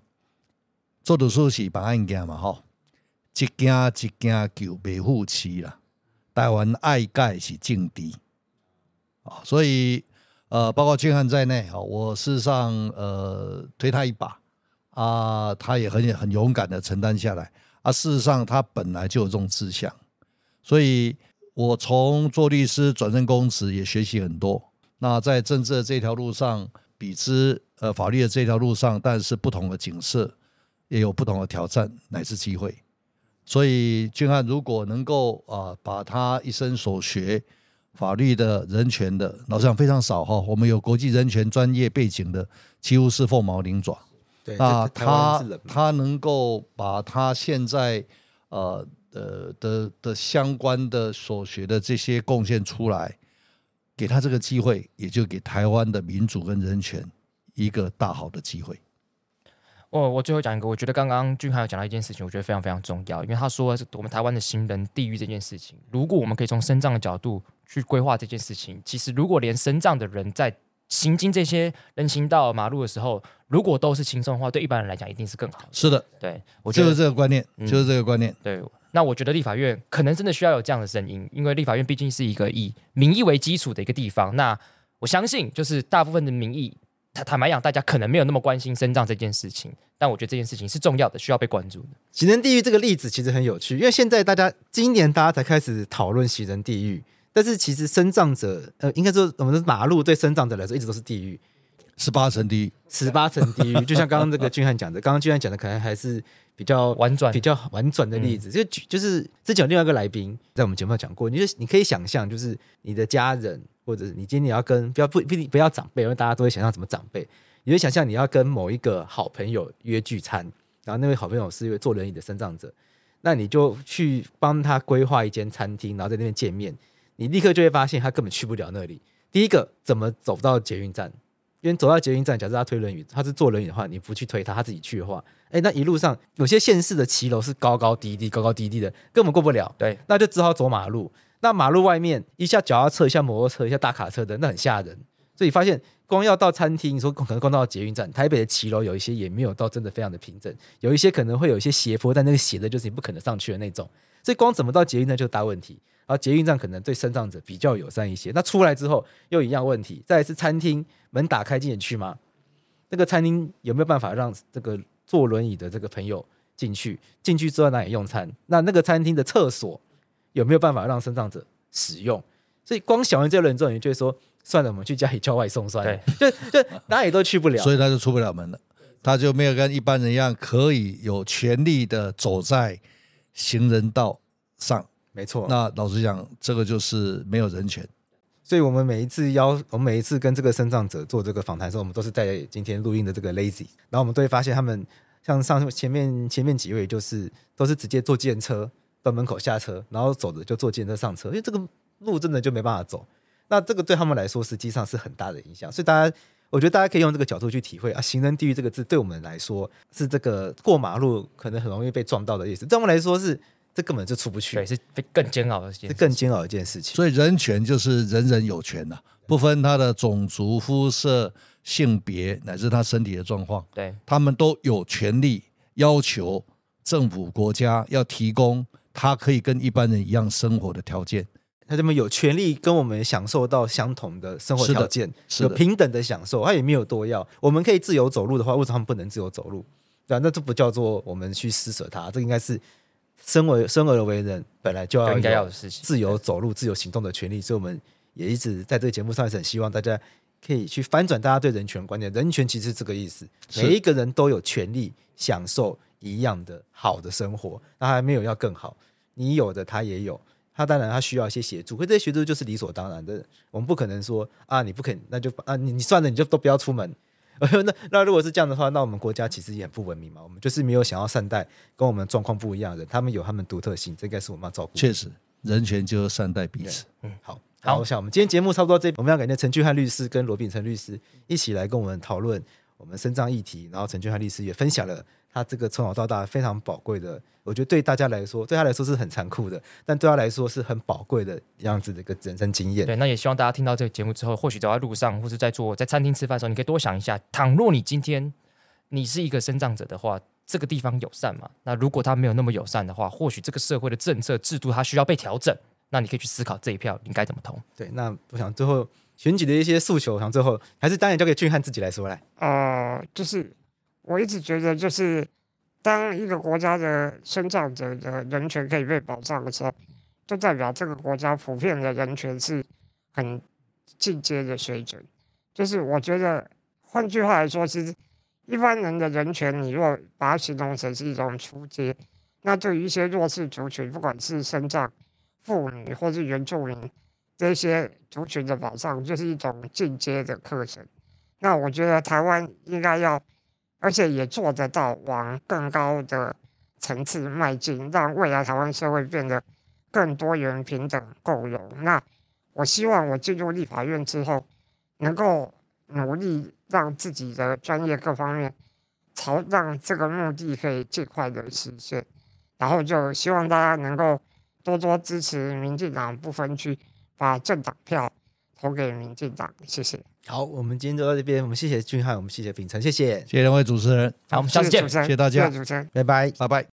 做的书是把案件嘛哈，一件一件救袂复起了。台湾爱盖是政敌啊，所以呃，包括俊翰在内啊，我事实上呃推他一把啊，他也很很勇敢的承担下来。啊，事实上他本来就有这种志向，所以我从做律师转正公职也学习很多。那在政治的这条路上，比之呃法律的这条路上，但是不同的景色，也有不同的挑战乃至机会。所以俊翰如果能够啊，把他一生所学法律的人权的，老实讲非常少哈，我们有国际人权专业背景的，几乎是凤毛麟爪。那他他能够把他现在呃呃的的，的相关的所学的这些贡献出来，给他这个机会，也就给台湾的民主跟人权一个大好的机会。我我最后讲一个，我觉得刚刚俊翰有讲到一件事情，我觉得非常非常重要，因为他说我们台湾的行人地狱这件事情，如果我们可以从身障的角度去规划这件事情，其实如果连身障的人在行经这些人行道、马路的时候，如果都是轻松的话，对一般人来讲一定是更好的。是的，对，我觉得就是这个观念，嗯、就是这个观念。对，那我觉得立法院可能真的需要有这样的声音，因为立法院毕竟是一个以民意为基础的一个地方。那我相信，就是大部分的民意，坦坦白讲，大家可能没有那么关心生障这件事情，但我觉得这件事情是重要的，需要被关注的。行人地狱这个例子其实很有趣，因为现在大家今年大家才开始讨论行人地狱，但是其实生障者，呃，应该说我们的马路对生障者来说一直都是地狱。十八层地狱，十八层地狱，就像刚刚这个俊汉讲的，刚刚俊汉讲的可能还是比较婉转、比较婉转的例子。就就是之前有另外一个来宾在我们节目上讲过，你就你可以想象，就是你的家人，或者你今天要跟不要不不不要长辈，因为大家都会想象怎么长辈。你会想象你要跟某一个好朋友约聚餐，然后那位好朋友是一位坐轮椅的身障者，那你就去帮他规划一间餐厅，然后在那边见面，你立刻就会发现他根本去不了那里。第一个，怎么走到捷运站？因为走到捷运站，假设他推轮椅，他是坐轮椅的话，你不去推他，他自己去的话，哎，那一路上有些县市的骑楼是高高低低、高高低低的，根本过不了。对，那就只好走马路。那马路外面一下脚踏车，一下摩托车，一下大卡车的，那很吓人。所以发现。光要到餐厅，你说可能光到捷运站，台北的骑楼有一些也没有到真的非常的平整，有一些可能会有一些斜坡，但那个斜的就是你不可能上去的那种。所以光怎么到捷运站就大问题。然后捷运站可能对身障者比较友善一些。那出来之后又一样问题。再来是餐厅门打开进去吗？那个餐厅有没有办法让这个坐轮椅的这个朋友进去？进去之后哪里用餐？那那个餐厅的厕所有没有办法让身障者使用？所以光想完这个人之后，你就会说。算了，我们去家里叫外送算了。对，*laughs* 就就哪里都去不了，所以他就出不了门了。他就没有跟一般人一样，可以有权利的走在行人道上。没错。那老实讲，这个就是没有人权。所以我们每一次邀，我们每一次跟这个身障者做这个访谈的时候，我们都是在今天录音的这个 Lazy，然后我们都会发现他们像上前面前面几位，就是都是直接坐计程车到门口下车，然后走着就坐计程车上车，因为这个路真的就没办法走。那这个对他们来说实际上是很大的影响，所以大家，我觉得大家可以用这个角度去体会啊，“行人地狱”这个字对我们来说是这个过马路可能很容易被撞到的意思，对我们来说是这根本就出不去，对，是更煎熬的，是更煎熬的一件事情。所以人权就是人人有权呐、啊，不分他的种族、肤色、性别乃至他身体的状况，对，他们都有权利要求政府国家要提供他可以跟一般人一样生活的条件。他这么有权利跟我们享受到相同的生活条件，有平等的享受，他也没有多要。我们可以自由走路的话，为什么他们不能自由走路？对啊，那这不叫做我们去施舍他，这应该是身为生而为人本来就要应该要的事情，自由走路、自由行动的权利。所以我们也一直在这个节目上是很希望大家可以去翻转大家对人权观念。人权其实是这个意思，每一个人都有权利享受一样的好的生活，他还没有要更好，你有的他也有。他当然他需要一些协助，可这些协助就是理所当然的。我们不可能说啊，你不肯，那就啊，你你算了，你就都不要出门。*laughs* 那那如果是这样的话，那我们国家其实也很不文明嘛。我们就是没有想要善待跟我们状况不一样的人，他们有他们独特性，这应该是我们要照顾。确实，人权就是善待彼此。嗯，好，好，我想我们今天节目差不多这，我们要感谢陈俊翰律师跟罗秉成律师一起来跟我们讨论我们身障议题，然后陈俊翰律师也分享了。他这个从小到大非常宝贵的，我觉得对大家来说，对他来说是很残酷的，但对他来说是很宝贵的样子的一个人生经验。对，那也希望大家听到这个节目之后，或许走在路上，或是在做在餐厅吃饭的时候，你可以多想一下：倘若你今天你是一个生长者的话，这个地方友善吗？那如果他没有那么友善的话，或许这个社会的政策制度它需要被调整。那你可以去思考这一票应该怎么投。对，那我想最后选举的一些诉求，我想最后还是当然交给俊翰自己来说来。呃，就是。我一直觉得，就是当一个国家的身障者的人权可以被保障的时候，就代表这个国家普遍的人权是很进阶的水准。就是我觉得，换句话来说，其实一般人的人权，你若把它形容成是一种初阶，那对于一些弱势族群，不管是身障、妇女或是原住民这些族群的保障，就是一种进阶的课程。那我觉得台湾应该要。而且也做得到往更高的层次迈进，让未来台湾社会变得更多元、平等、共融。那我希望我进入立法院之后，能够努力让自己的专业各方面朝让这个目的可以尽快的实现。然后就希望大家能够多多支持民进党，不分区把政党票投给民进党。谢谢。好，我们今天就到这边。我们谢谢俊翰，我们谢谢秉成，谢谢，谢谢两位主持人。好，我们下次见，谢谢大家，拜拜，拜拜。